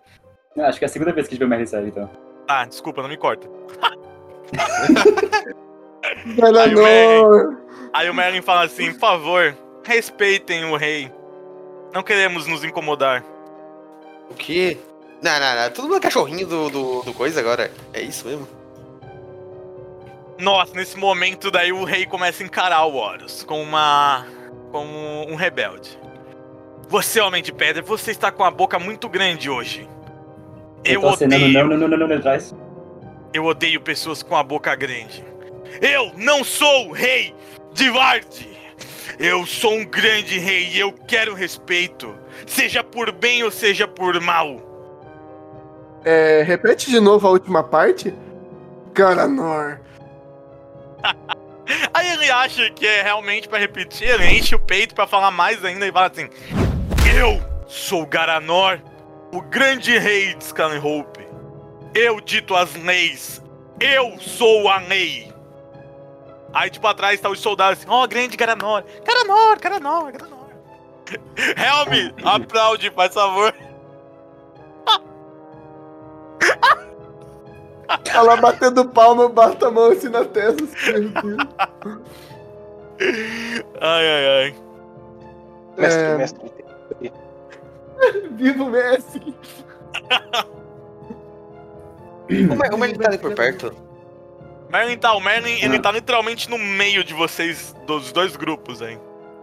Ah, Acho que é a segunda vez que a gente vê o Merlin sério, então. Ah, desculpa, não me corta. [laughs] Galanor! Aí o Merlin fala assim, por favor, respeitem o rei. Não queremos nos incomodar. O quê? Não, não, não. Todo mundo é cachorrinho do, do, do coisa agora. É isso mesmo? Nossa, nesse momento daí o rei começa a encarar o Horus com uma. como um rebelde. Você, homem de pedra, você está com a boca muito grande hoje. Eu, tô acenando odeio. não, não, não, não, não, atrás. Eu odeio pessoas com a boca grande. Eu não sou o rei de Vard. Eu sou um grande rei e eu quero respeito. Seja por bem ou seja por mal. É, repete de novo a última parte. Galanor. [laughs] Aí ele acha que é realmente pra repetir, ele enche o peito pra falar mais ainda e fala assim: Eu sou Garanor, o grande rei de Scanhope. Eu dito as leis. Eu sou a lei. Aí, tipo, atrás tá os soldados assim: Ó, grande Garanor. Garanor, Garanor, Garanor. [laughs] Helm, aplaude, faz favor. Ela batendo palma, bata a mão assim na testa. assim, Deus. Ai, ai, ai. Mestre, É. mestre. Viva o Messi! Como é, como ele tá ali por perto? Merlin tá, o Merlin, ele tá literalmente no meio de vocês, dos dois grupos aí.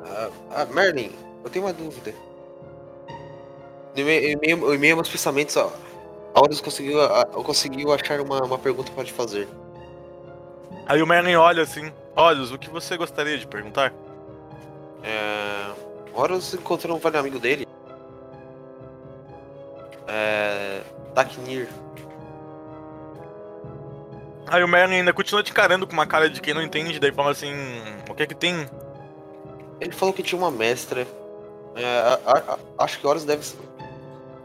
Ah, ah, Merlin, eu tenho uma dúvida. Em meio- em meio aos pensamentos, ó. A Horus conseguiu, a- conseguiu achar uma, uma pergunta pra te fazer. Aí o Merlin olha assim: Olhos, o que você gostaria de perguntar? É, Horus encontrou um velho amigo dele. É. Daknir. Aí o Merlin ainda continua te encarando com uma cara de quem não entende, daí fala assim: O que é que tem? Ele falou que tinha uma mestra. É, a- a- a- acho que Horus deve.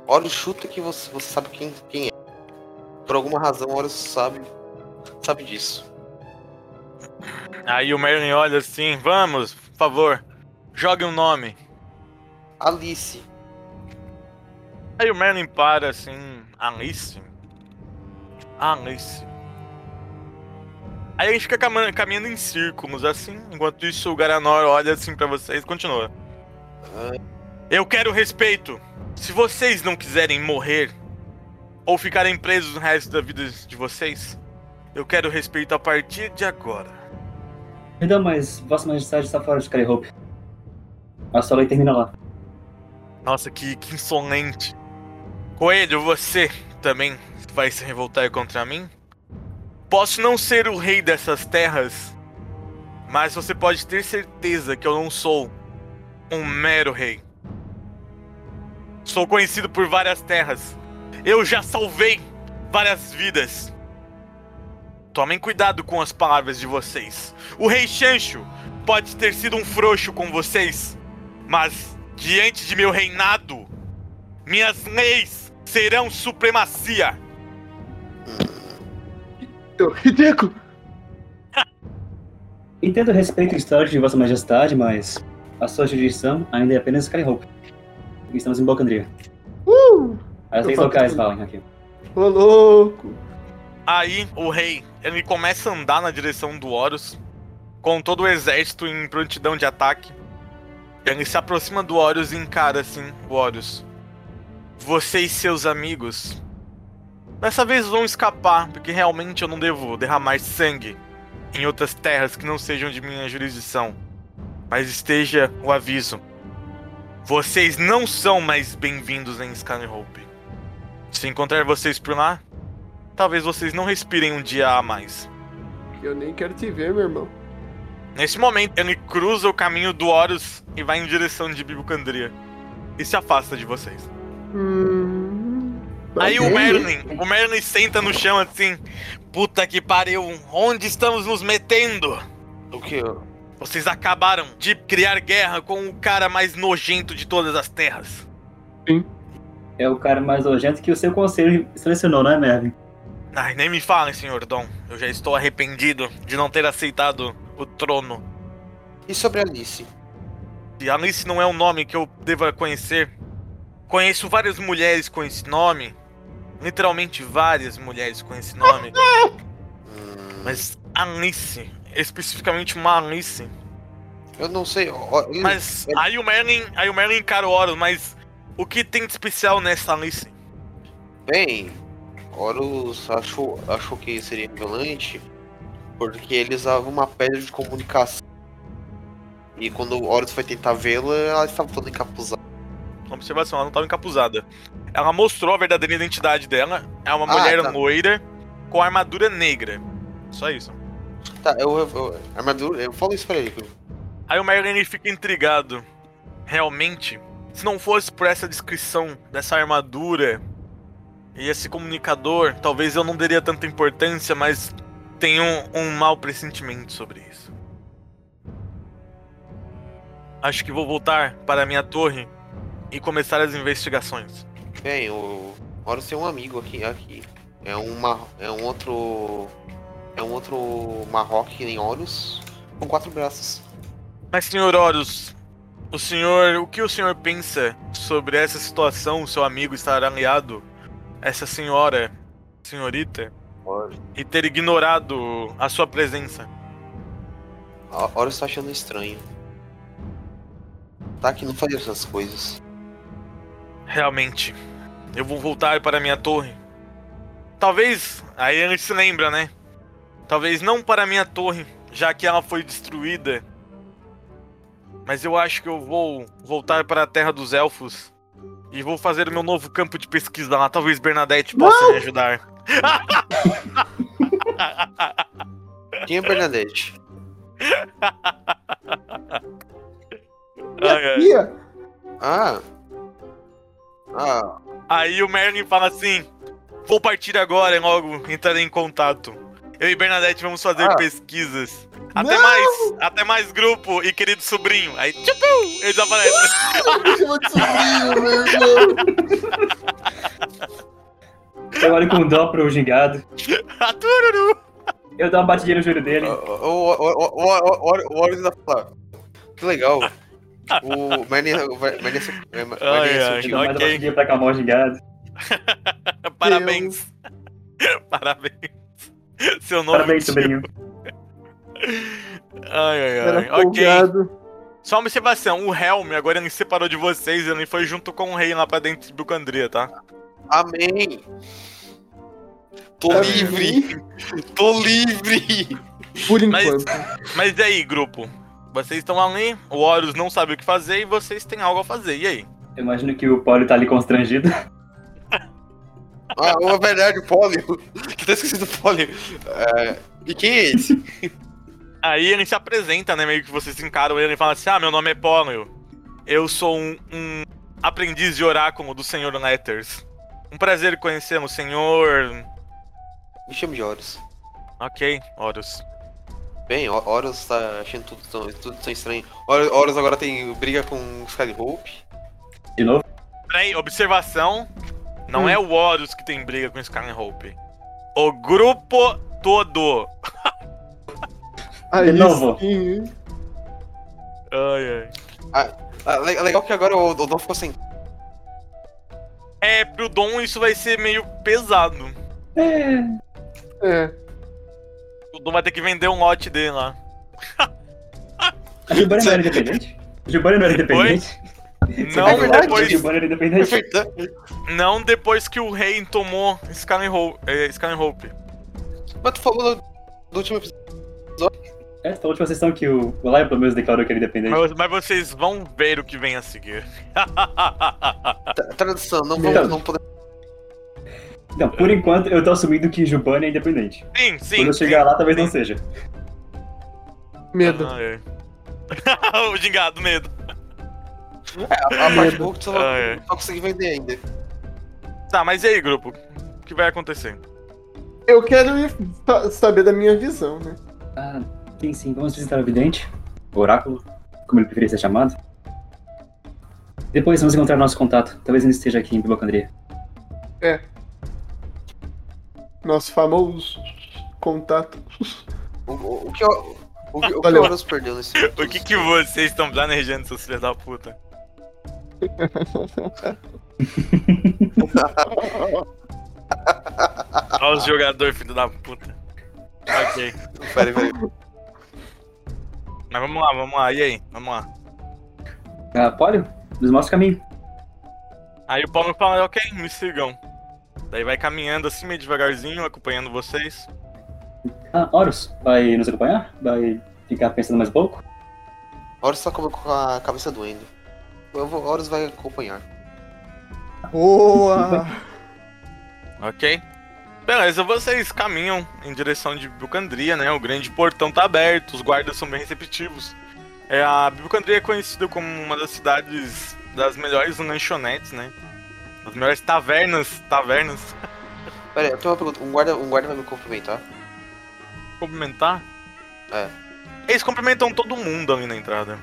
Horus chuta que você, você sabe quem, quem é. Por alguma razão, Horus sabe. Sabe disso. Aí o Merlin olha assim: Vamos, por favor, jogue um nome. Alice. Aí o Merlin para assim: Alice? Alice. Aí a gente fica cama- caminhando em círculos assim, enquanto isso o Garanor olha assim pra vocês e continua. Eu quero respeito. Se vocês não quiserem morrer ou ficarem presos no resto da vida de vocês, eu quero respeito a partir de agora. Perdão, mas Vossa Majestade está fora de Skyhope. A sala termina lá. Nossa, que, que insolente. Coelho, você também vai se revoltar contra mim? Posso não ser o rei dessas terras, mas você pode ter certeza que eu não sou um mero rei. Sou conhecido por várias terras. Eu já salvei várias vidas. Tomem cuidado com as palavras de vocês. O rei Chancho pode ter sido um frouxo com vocês, mas diante de meu reinado, minhas leis serão supremacia. [laughs] Eu, Hideko! Entendo o respeito histórico de Vossa Majestade, mas a sua jurisdição ainda é apenas Skyhope. Estamos em Balcandria. Uh! As leis locais valem aqui. Ô louco! Aí o rei, ele começa a andar na direção do Horus, com todo o exército em prontidão de ataque. Ele se aproxima do Horus e encara assim o Horus. Você e seus amigos. Dessa vez vão escapar, porque realmente eu não devo derramar sangue em outras terras que não sejam de minha jurisdição. Mas esteja o aviso. Vocês não são mais bem-vindos em Skyhope. Se encontrar vocês por lá, talvez vocês não respirem um dia a mais. Eu nem quero te ver, meu irmão. Nesse momento, ele cruza o caminho do Horus e vai em direção de Bibucandria. E se afasta de vocês. Hum... Aí o. Merlin, o Merlin senta no chão assim. Puta que pariu, onde estamos nos metendo? O que? Vocês acabaram de criar guerra com o cara mais nojento de todas as terras. É o cara mais nojento que o seu conselho selecionou, não é, Mervin? Ai, nem me falem, senhor Dom. Eu já estou arrependido de não ter aceitado o trono. E sobre a Alice? E Alice não é um nome que eu deva conhecer. Conheço várias mulheres com esse nome. Literalmente várias mulheres com esse nome. Mas Alice, especificamente uma Alice. eu não sei. ele- Mas aí o Merlin, aí o Merlin encara o Horus, mas o que tem de especial nessa Alice? Bem, Horus achou, achou que seria violente porque ele usava uma pedra de comunicação. E quando o Horus foi tentar vê-la, ela estava toda encapuzada. Observação, ela não estava encapuzada. Ela mostrou a verdadeira identidade dela. É uma Ah, mulher tá. loira com armadura negra. Só isso. Tá, eu, eu, eu- armadura, eu falo isso pra ele. Aí o Merlin fica intrigado. Realmente, se não fosse por essa descrição dessa armadura e esse comunicador, talvez eu não daria tanta importância, mas tenho um, um mau pressentimento sobre isso. Acho que vou voltar para a minha torre e começar as investigações. Bem, o Horus tem um amigo aqui, aqui. É um, mar, é um outro. É um outro Marroque que nem Horus, com quatro braços. Mas, senhor Horus, o senhor, o que o senhor pensa sobre essa situação? O seu amigo estar aliado essa senhora, senhorita, e ter ignorado a sua presença? Horus tá achando estranho. Tá que não fazia essas coisas. Realmente, eu vou voltar para minha torre. Talvez, aí a gente se lembra, né? Talvez não para a minha torre, já que ela foi destruída. Mas eu acho que eu vou voltar para a Terra dos Elfos e vou fazer o meu novo campo de pesquisa lá. Talvez Bernadette possa me ajudar. [laughs] Quem é Bernadette? [laughs] Tia! Ah! Ah, Aí o Merlin fala assim: Vou partir agora e logo entrarei em contato. Eu e Bernadette vamos fazer Ah. pesquisas. Até Não! mais, até mais grupo e querido sobrinho. Aí, tchupu, eles aparecem. [laughs] Chama de sobrinho, meu irmão! Eu olho com dó pro gingado. [laughs] Tururu. Eu dou uma batidinha no joelho dele. o Horus ainda fala. Que legal. O Eu sutil. dou mais uma ok. batidinha pra acalmar o gingado. Parabéns. [laughs] Parabéns. Seu nome. Parabéns, sobrinho. Ai, [laughs] ai, ai. Era Ok. folgado. Só uma observação: o Helm agora ele se separou de vocês. Ele foi junto com o rei lá pra dentro de Bucandria, tá? Amém! Tô livre! Tô livre! Por Mas- enquanto. Mas e aí, grupo? Vocês estão ali, o Horus não sabe o que fazer e vocês têm algo a fazer. E aí? Eu imagino que o Polly tá ali constrangido. [laughs] Ah, é verdade, o Poli. [laughs] Que tá esquecido o Poli. É, e quem é esse? [laughs] Aí ele se apresenta, né? Meio que vocês encaram ele e fala assim: Ah, meu nome é Pólio. Eu sou um, um aprendiz de oráculo do Senhor Letters. Um prazer conhecê-lo, senhor. Me chame de Horus. Ok, Horus. Bem, Ho- Horus tá achando tudo tão, tudo tão estranho. Hor- Horus agora tem briga com Skyhope. De novo. Peraí, observação. Não é o Horus que tem briga com Skyhope. O grupo todo. [laughs] Aí De novo. sim? Ai, ai. Ah, le- legal que agora o, o Dom ficou sem. É, pro Dom isso vai ser meio pesado. É. É. Dom vai ter que vender um lote dele lá. A Gilbana não era independente? A Gilbana não era independente? Não É verdade, depois, era É independente? verdade. não depois que o rei tomou Skyhope. É, Skyhope. Mas tu falou do, último episódio. É, tu falou de vocês estão que o, o Lion pelo menos declarou que era independente. Mas, mas vocês vão ver o que vem a seguir. [laughs] Tra- Tradução, não Então. vamos. Não podemos. Então, por enquanto, eu tô assumindo que Gilbana é independente. sim, sim. Quando eu sim. chegar lá, talvez não seja. Medo. Ah, é. [laughs] o gingado, medo. A, a parte boa que tu só, Ah, é. só consegui vender ainda. Tá, mas e aí, grupo? O que vai acontecer? Eu quero saber da minha visão, né? Ah, sim, sim. Vamos visitar o vidente. O oráculo, como ele preferia ser chamado. Depois vamos encontrar nosso contato. Talvez ele esteja aqui em Bibocandria. Nosso famoso contato. O, o, o que o, o, que- o que Valeu. o Horus perdeu nesse [laughs] O que, que vocês estão planejando, seus filhos da puta? [laughs] Olha os jogadores, filho da puta. Ok. Peraí, peraí. Mas vamos lá, vamos lá. E aí? Vamos lá. Ah, Polio, nos mostra o caminho. Aí o Paulo fala, ok, me sigam. Daí vai caminhando assim, meio devagarzinho, acompanhando vocês. Ah, Horus, vai nos acompanhar? Vai ficar pensando mais um pouco? Horus tá com com a cabeça doendo. Eu vou, Horus vai acompanhar. Boa! [laughs] Ok? Beleza, vocês caminham em direção de Bucandria, né? O grande portão tá aberto, os guardas são bem receptivos. É, a Bucandria é conhecida como uma das cidades das melhores lanchonetes, né? As melhores tavernas, tavernas. [laughs] Peraí, eu tenho uma pergunta. Um guarda, um guarda vai me cumprimentar? Cumprimentar? É. Eles cumprimentam todo mundo ali na entrada.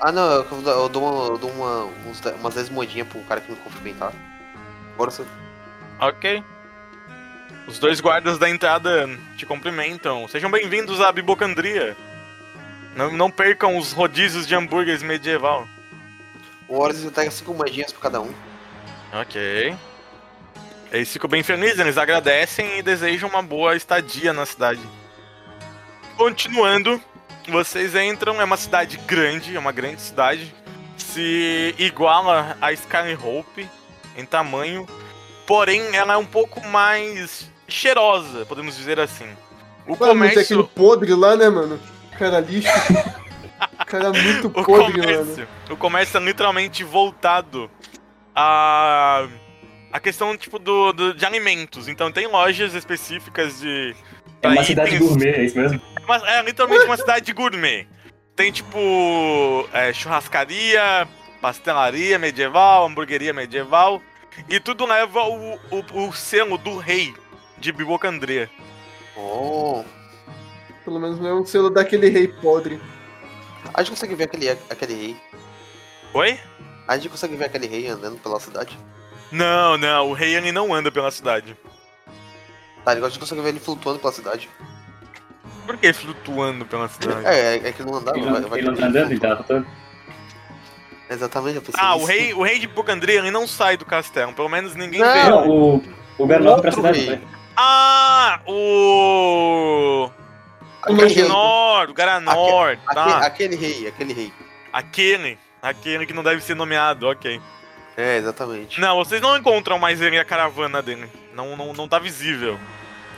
Ah, não, eu, eu dou, uma, eu dou uma, uns, umas 10 moedinhas pro cara que me cumprimentar. Bora você. Ok. Os dois guardas da entrada te cumprimentam. Sejam bem-vindos à Bibocandria. Não, não percam os rodízios de hambúrgueres medieval. O Horus entrega 5 moedinhas pra cada um. Ok. Eles ficam bem felizes, eles agradecem e desejam uma boa estadia na cidade. Continuando, vocês entram, é uma cidade grande, é uma grande cidade. Se iguala a Skyhope em tamanho, porém ela é um pouco mais cheirosa, podemos dizer assim. O mas tem aquele comércio, podre lá, né, mano? Cara lixo. [laughs] Cara muito o podre, mano. comércio, o comércio é literalmente voltado a a questão tipo do, do- de alimentos. Então tem lojas específicas de É uma cidade itens- gourmet, é isso mesmo? É, uma- é literalmente uma cidade gourmet. Tem tipo é, churrascaria, pastelaria medieval, hamburgueria medieval. E tudo leva o, o, o selo do rei de Bibocandria. Oh. Pelo menos não é um selo daquele rei podre. A gente consegue ver aquele, aquele rei. Oi? A gente consegue ver aquele rei andando pela cidade. Não, não, o rei ele não anda pela cidade. Tá, a gente consegue ver ele flutuando pela cidade. Por que flutuando pela cidade? É, é, é que não andava. Ele vai, não, vai ele não tá andando, ele tá flutuando. Exatamente, eu pensei Ah, o rei, o rei de Bibocandria ele não sai do castelo, pelo menos ninguém Não. vê. Não, o, o Garnov pra cidade, rei. né? Ah, o. Aquele rei. Garanor, o Garanor, Aque- tá. Aquele rei, aquele rei. Aquele, aquele que não deve ser nomeado, ok. É, exatamente. Não, vocês não encontram mais ele e a caravana dele. Não, não, não tá visível.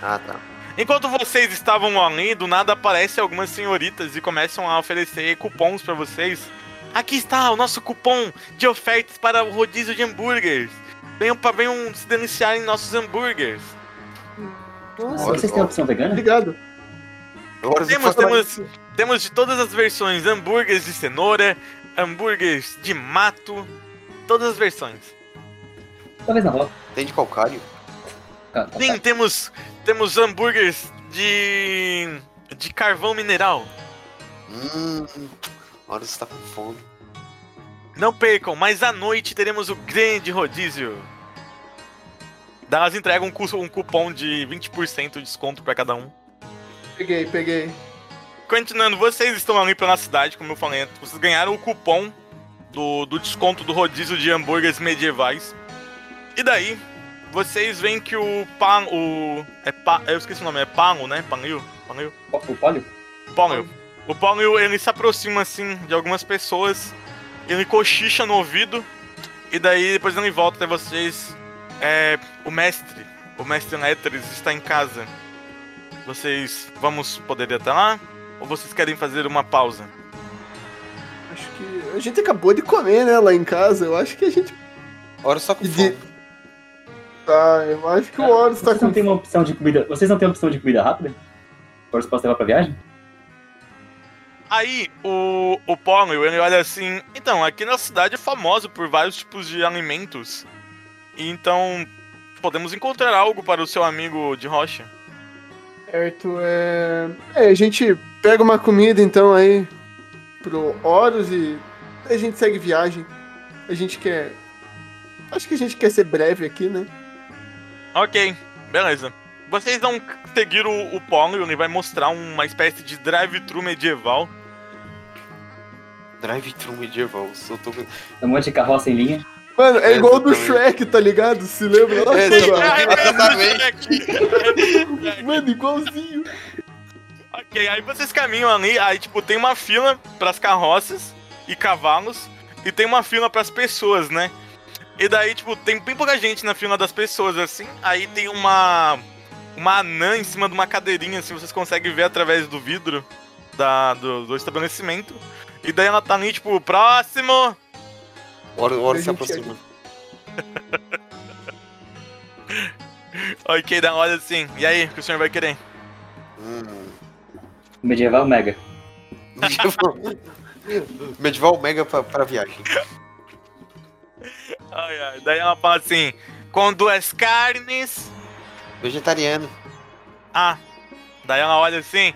Ah, tá. Enquanto vocês estavam ali, do nada aparecem algumas senhoritas e começam a oferecer cupons pra vocês. Aqui está o nosso cupom de ofertas para o rodízio de hambúrgueres. Venham, pra, venham se deliciar em nossos hambúrgueres. Nossa, Olha, vocês têm opção vegana? Obrigado. Horus Temos, temos, temos de todas as versões: hambúrgueres de cenoura, hambúrgueres de mato, todas as versões. Talvez na roça. Tem de calcário? Tá, tá, Sim, tá. temos, temos hambúrgueres de. de carvão mineral. Hum. Horus está com fome. Não percam, mas à noite teremos o grande rodízio. Elas entregam um, um cupom de 20% de desconto pra cada um. Peguei, peguei. Continuando, vocês estão ali pela cidade, como eu falei, antes, vocês ganharam o cupom do, do desconto do rodízio de hambúrgueres medievais. E daí, vocês veem que o Pan. O. É pa, eu esqueci o nome, é Pano, né? Panil? Panil? O o pólio? Ponyo. O Ponyo, ele se aproxima, assim, de algumas pessoas. Ele cochicha no ouvido. E daí, depois ele volta até vocês. É, o mestre, o mestre Letters está em casa. Vocês vamos poder ir até lá? Ou vocês querem fazer uma pausa? Acho que a gente acabou de comer, né, lá em casa. Eu acho que a gente. Horus está com de- fome. Tá, eu acho que o Horus tá Vocês não com. tem uma opção de comida. Vocês não têm opção de comida rápida? Agora você posso levar pra viagem? Aí, o, o Ponyo, ele olha assim... Então, aqui na cidade é famoso por vários tipos de alimentos. Então, podemos encontrar algo para o seu amigo de rocha. Certo, é. É, a gente pega uma comida então aí pro Horus e a gente segue viagem. A gente quer. Acho que a gente quer ser breve aqui, né? Ok, beleza. Vocês vão seguir o, o Ponyo, ele vai mostrar uma espécie de drive-thru medieval. Drive-thru medieval. Eu tô... Um monte de carroça em linha. Mano, é É, igual do exatamente. Shrek, tá ligado? Se lembra lá? É, Mano, Mano, igualzinho. ok, aí vocês caminham ali, aí tipo, tem uma fila pras carroças e cavalos, e tem uma fila pras pessoas, né? E daí, tipo, tem bem pouca gente na fila das pessoas, assim, aí tem uma. Uma anã em cima de uma cadeirinha, assim, vocês conseguem ver através do vidro da, do, do estabelecimento. E daí ela tá ali, tipo, próximo! Horus, Horus se aproxima. Ok, daí ela olha assim, e aí, o que o senhor vai querer? Hum. Medieval Mega. Medieval. Medieval mega pra, pra viagem. [laughs] Ai, ai. Daí ela fala assim: com duas carnes. Vegetariano. Ah. Daí ela olha assim: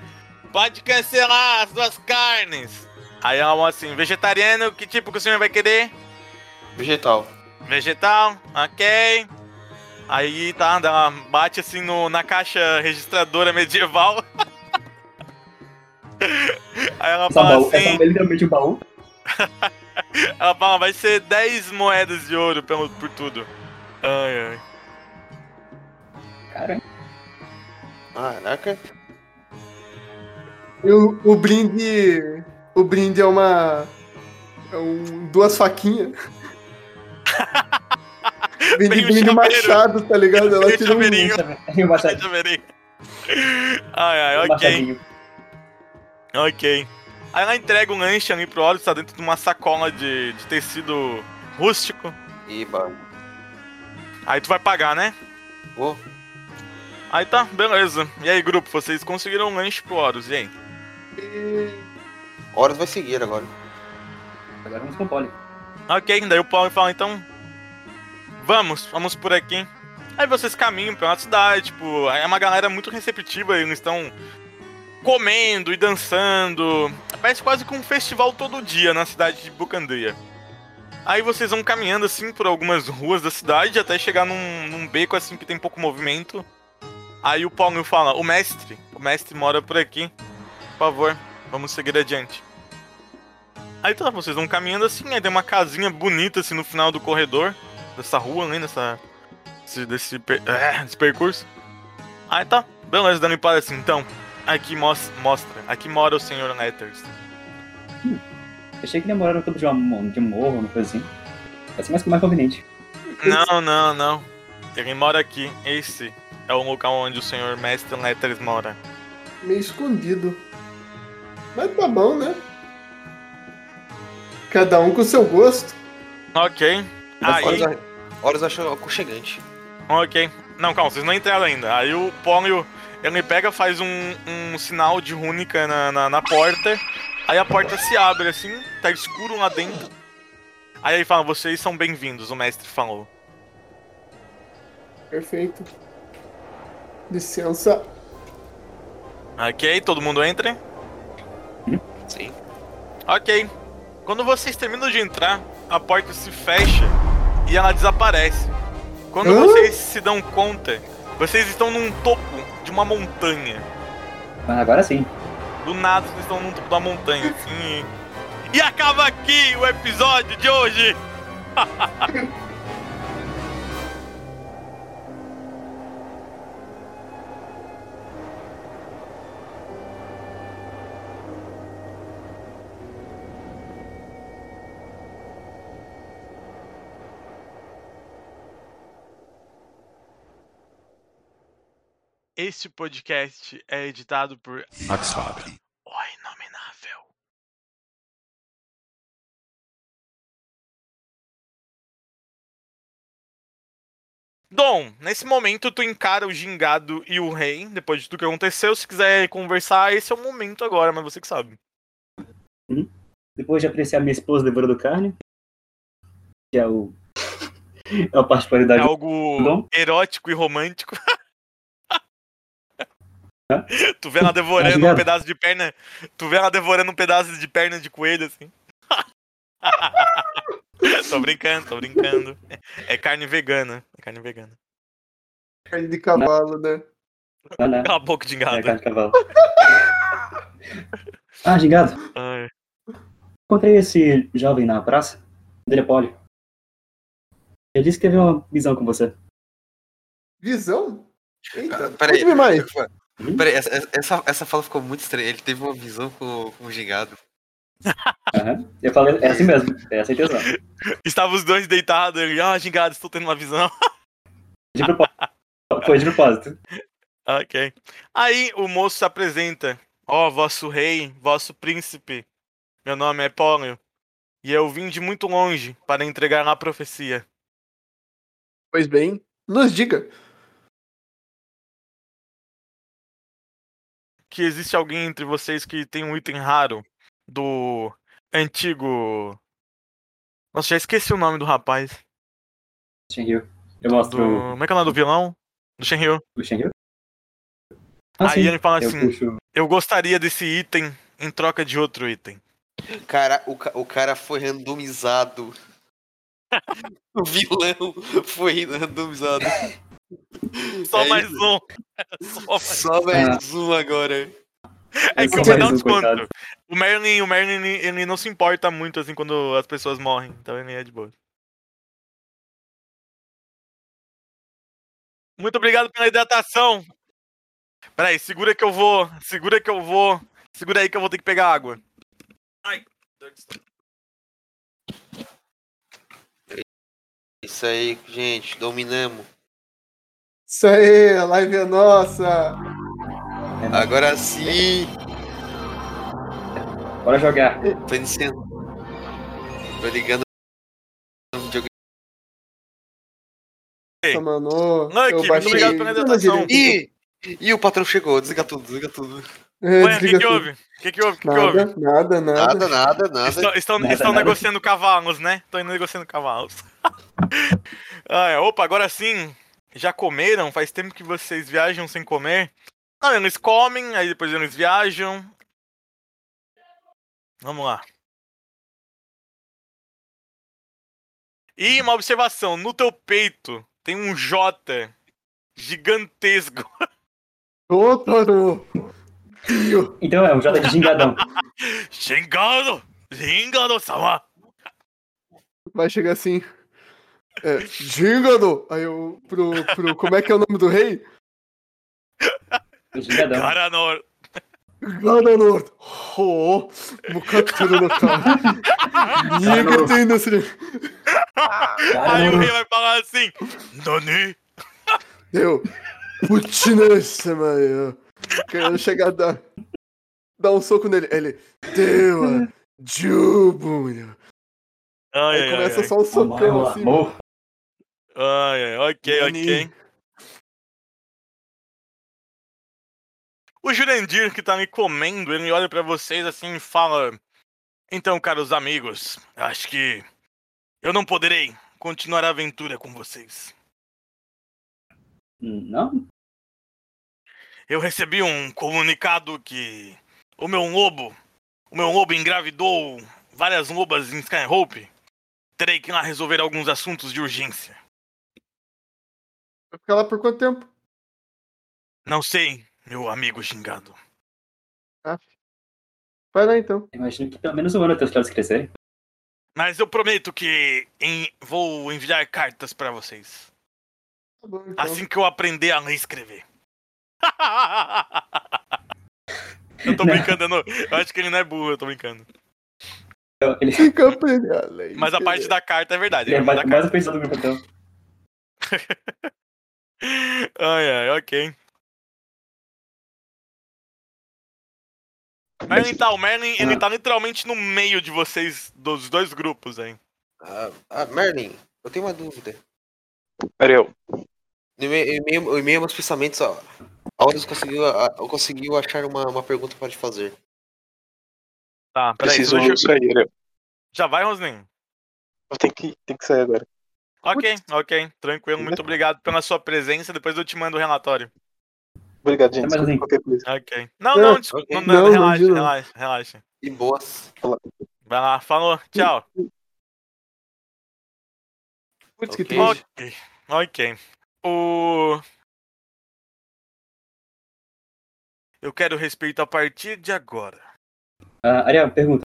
pode cancelar as duas carnes. Aí ela fala assim: vegetariano, que tipo que o senhor vai querer? Vegetal. Vegetal, ok. Aí tá, daí ela bate assim no, na caixa registradora medieval. [laughs] Aí ela Essa fala baú, essa assim: é literalmente um baú. [laughs] ela fala, vai ser 10 moedas de ouro pelo, por tudo. Ai, ai. Cara, Caraca. E o, o brinde. O brinde é uma. É um, duas faquinhas. [laughs] Chaveiro. machado, tá ligado? Ela Vem um ver aí. Ai, ai, ok. machadinho. Ok. Aí ela entrega um lanche ali pro Horus, tá dentro de uma sacola de, de tecido rústico. Iba. Aí tu vai pagar, né? Vou. Aí tá, beleza. E aí, grupo, vocês conseguiram um lanche pro Horus, e aí? Horus vai seguir agora. Agora vamos com o pólio. Ok, daí o Paulo fala, então. Vamos, vamos por aqui. Aí vocês caminham pela cidade, tipo, é uma galera muito receptiva, eles estão comendo e dançando. Parece quase que um festival todo dia na cidade de Bucandeia. Aí vocês vão caminhando assim por algumas ruas da cidade até chegar num, num beco assim que tem pouco movimento. Aí o Paulo fala, o mestre, o mestre mora por aqui. Por favor, vamos seguir adiante. Aí tá, vocês vão caminhando assim, aí tem uma casinha bonita assim no final do corredor dessa rua, né, nessa desse, desse, per- é, desse percurso. Aí tá, beleza, dando para assim, então, aqui mos- mostra, aqui mora o senhor Letters. Achei que demoraram tudo de, uma, de um morro, uma coisa assim. Ser mais, mais conveniente. Não, não, não. Ele mora aqui, esse é o local onde o senhor mestre Letters mora. Meio escondido. Mas tá bom, né? Cada um com seu gosto. Ok. Aí, Horus, Horus achou aconchegante. ok. Não, calma, vocês não entraram ainda. Aí o Pólio, ele pega, faz um, um sinal de rúnica na, na, na porta. Aí a porta se abre assim, tá escuro lá dentro. Aí ele fala, vocês são bem-vindos, o mestre falou. Perfeito. Licença. Ok, todo mundo entra? Sim. Ok. Quando vocês terminam de entrar, a porta se fecha e ela desaparece. Quando Hã? vocês se dão conta, vocês estão num topo de uma montanha. Mas agora sim. Do nada vocês estão num topo da montanha, assim. E acaba aqui o episódio de hoje! [laughs] Este podcast é editado por O Inominável. Dom, nesse momento tu encara o gingado e o rei, depois de tudo que aconteceu. Se quiser conversar, esse é o momento agora, mas você que sabe. Depois de apreciar minha esposa devorando carne, que é o. [laughs] É a É particularidade do algo Dom? erótico e romântico. [laughs] [laughs] tu vê ela devorando um pedaço de perna. Tu vê ela devorando um pedaço de perna de coelho, assim. [laughs] tô brincando, tô brincando. É carne vegana. É carne vegana. Carne de cavalo, né? Ah, né? Cala a boca, É, gingado. carne de cavalo. [laughs] Ah, gingado. Ai. Encontrei esse jovem na praça. Dele é Poli. Ele disse que teve uma visão com você. Visão? Eita, Peraí. conte-me mais. Peraí, essa, essa, essa fala ficou muito estranha. Ele teve uma visão com, com o gigado. [laughs] Aham. Eu falei, é assim mesmo. É essa a intenção. Estavam os dois deitados. Ele, ah, gingado, estou tendo uma visão. De propósito. Foi de propósito. ok. Aí o moço se apresenta. Ó, vosso rei, vosso príncipe. Meu nome é Pólio. E eu vim de muito longe para entregar a profecia. Pois bem, nos diga. Que existe alguém entre vocês que tem um item raro do antigo. Nossa, já esqueci o nome do rapaz. Shenryu. Eu Do... mostro Como é que é o nome do vilão? Do Shenryu. o Shenryu. Ah, Aí sim. ele fala Eu assim: puxo. Eu gostaria desse item em troca de outro item. Cara, o, ca- o cara foi randomizado. [laughs] o vilão foi randomizado. Só É mais isso. um. Só mais [laughs] Só mais um agora. É que vou mais dar um desconto. O Merlin, o Merlin, ele não se importa muito assim quando as pessoas morrem. Então ele é de boa. Muito obrigado pela hidratação. Peraí, segura que eu vou. Segura que eu vou. Segura aí que eu vou ter que pegar água. Ai. Isso aí, gente, dominamos. Isso aí, a live é nossa. Agora sim, Bora jogar. tô iniciando. Tô ligando. Nossa, mano. Não, eu Kim, muito obrigado pela hidratação. Ih, o patrão chegou, desliga tudo, desliga tudo. É, Ué, o que, que houve? O que, que houve? O que, que houve? Nada, nada, nada. Nada, nada, nada. Estão, estão, Nada, estão nada. negociando cavalos, né? Estão negociando cavalos. [laughs] ah, é. Opa, agora sim. Já comeram? Faz tempo que vocês viajam sem comer? Não, eles comem, aí depois eles viajam. Vamos lá. E uma observação: no teu peito tem um J gigantesco. Totoro. Então é um J de gingadão. [laughs] Xingado! Xingado, sama! Vai chegar assim. É, Gingado. Aí eu, pro, pro, como é que é o nome do rei? Garanor! Garanor. Oh, Mukaturu no cara. [laughs] Niga tem nesse. Aí o rei vai falar assim: Nani? Eu. Putinessa, mano. Querendo chegar a dar, dar um soco nele. Ele, Teua, [laughs] Jubo, mano. Ai, Aí ai, começa ai, só um socão assim. amor. Ai, ai, ok, ok. O Jurandir, que tá me comendo, ele olha pra vocês assim e fala: Então, caros amigos, acho que eu não poderei continuar a aventura com vocês. Não? Eu recebi um comunicado que o meu lobo, o meu lobo engravidou várias lobas em Skyhope. Terei que ir lá resolver alguns assuntos de urgência. Vai ficar lá por quanto tempo? Não sei, meu amigo gingado. Vai lá então. Imagino que pelo menos um ano até os filhotes crescerem. Mas eu prometo que em- vou enviar cartas pra vocês. Tá bom, então. Assim que eu aprender a ler e escrever. [laughs] eu tô Não. brincando, eu, não- eu acho que ele não é burro, eu tô brincando. Eu- Ele, Fica aprendendo. aí, Mas a parte da carta é verdade. ele é mais, mais o pensador do grupo, então. [laughs] Ai, ai, ok. Merlin tá, o Merlin, ele tá literalmente no meio de vocês, dos dois grupos aí. Ah, ah, Merlin, eu tenho uma dúvida. Ariel, No e-mail, o e-mail- o e-mail meus pensamentos, ó. A Horus conseguiu, a- a- conseguiu achar uma, uma pergunta para te fazer. Tá, peraí. preciso eu- sair, Ariel. Já vai, Roslin? Eu tenho que, tenho que sair agora. Ok, ok, tranquilo. Muito obrigado pela sua presença. Depois eu te mando o relatório. Obrigado, gente. Mas Qualquer coisa. Ok. Não, Não, não, desculpa. Não, Não, não, relaxa, não. relaxa, relaxa. E boas. Vai lá, falou. Tchau. Putz, que Ok. triste. Ok, ok. O. Eu quero respeito a partir de agora. Ah, Ariel, pergunta.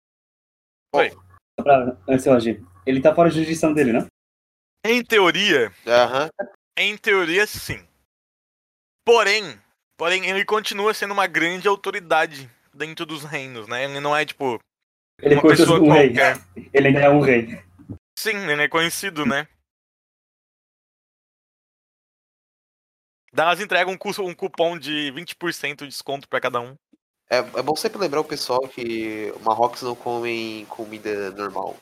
Oi. Só pra, antes de eu agir. Ele tá fora de jurisdição dele, né? Em teoria, Aham. em teoria, sim. Porém, porém, ele continua sendo uma grande autoridade dentro dos reinos, né? Ele não é tipo Ele pessoa um rei. qualquer. Ele ainda é um rei. Sim, ele é conhecido, né? Elas entregam um, cu- um cupom de 20% de desconto pra cada um. É, é bom sempre lembrar o pessoal que Marrocos não comem comida normal.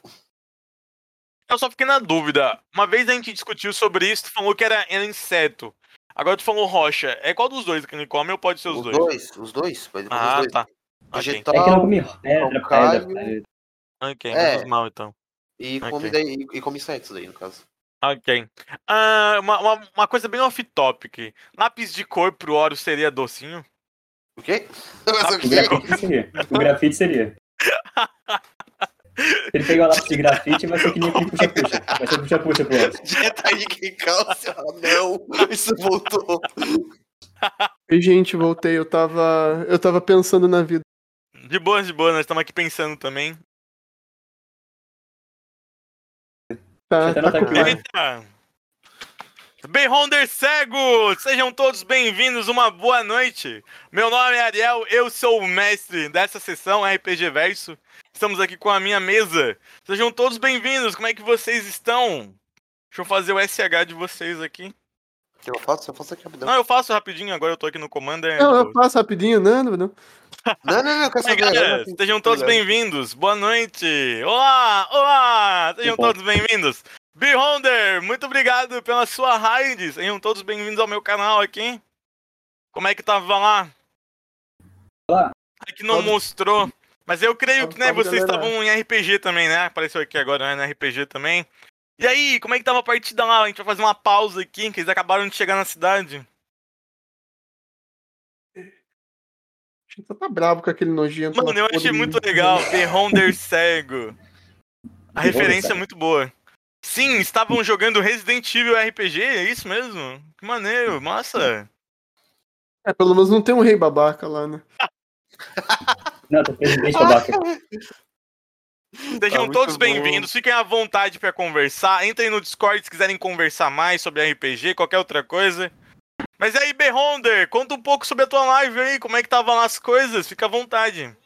Eu só fiquei na dúvida. Uma vez a gente discutiu sobre isso, tu falou que era, era inseto. Agora tu falou rocha. É qual dos dois que ele come ou pode ser os, Os dois? dois, os dois. Pode os Ah, dois. tá. Vegetal É que não come pedra, pedra, pedra. ok, É. menos mal então. e Ok. come, daí, e, come insetos daí, no caso. Ok. Ah, uma, uma, uma coisa bem off-topic. Lápis de cor pro oro seria docinho? O quê? [laughs] Tá o grafite seria. O grafite seria. [laughs] Ele pegar o lápis de grafite, vai ser que nem aquele puxa-puxa. Vai ser puxa-puxa pro outro. Dieta de cálcio. Ah, não. Isso voltou. E, gente, voltei. Eu tava. Eu tava pensando na vida. De boa, de boa, nós estamos aqui pensando também. Tá, tá tá Beyonder Cego! Sejam todos bem-vindos, uma boa noite! Meu nome é Ariel, eu sou o mestre dessa sessão RPG Verso. Estamos aqui com a minha mesa. Sejam todos bem-vindos, como é que vocês estão? Deixa eu fazer o SH de vocês aqui. que eu faço? Eu faço aqui rapidão. Não, eu faço rapidinho, agora eu tô aqui no comando. É Não, eu passo rapidinho, não, não, não. [laughs] Não, não, não, eu quero saber. galera, sejam todos bem-vindos. Boa noite. Olá, olá. Sejam todos bem-vindos. Beyonder, muito obrigado pela sua raid. Sejam todos bem-vindos ao meu canal aqui. Como é que tava lá? Olá. Que não mostrou. Mas eu creio que né, vocês estavam em RPG também, né? Apareceu aqui agora, né? No RPG também. E aí, como é que tava a partida lá? A gente vai fazer uma pausa aqui, que eles acabaram de chegar na cidade. A gente tá bravo com aquele nojento. Mano, eu achei muito legal. Beyonder Cego. A referência é muito boa. Sim, estavam jogando Resident Evil RPG, é isso mesmo? Que maneiro, massa. É, pelo menos não tem um rei babaca lá, né? [laughs] Não, tô presidente [laughs] babaca. Sejam muito todos bem-vindos, fiquem à vontade pra conversar. Entrem no Discord se quiserem conversar mais sobre RPG, qualquer outra coisa. Mas e aí, Behonder, conta um pouco sobre a tua live aí, como é que tava lá as coisas, fica à vontade.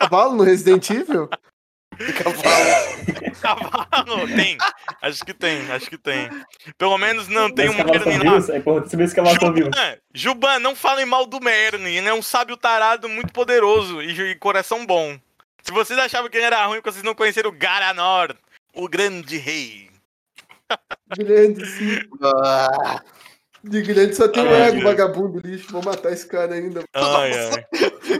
Cavalo no Resident Evil? [laughs] Cavalo. Cavalo? [laughs] Tem. Acho que tem, acho que tem. Pelo menos não tem um cavalos Merlin lá. É importante saber se cavalos são vivos. Juban, Juban, não falem mal do Merlin. Ele é um sábio tarado muito poderoso e, e coração bom. Se vocês achavam que ele era ruim, porque vocês não conheceram o Garanor, o grande rei. Grande, sim. De grande só tem o Ai, ego, Deus. vagabundo, lixo. Vou matar esse cara ainda. Ai, ai.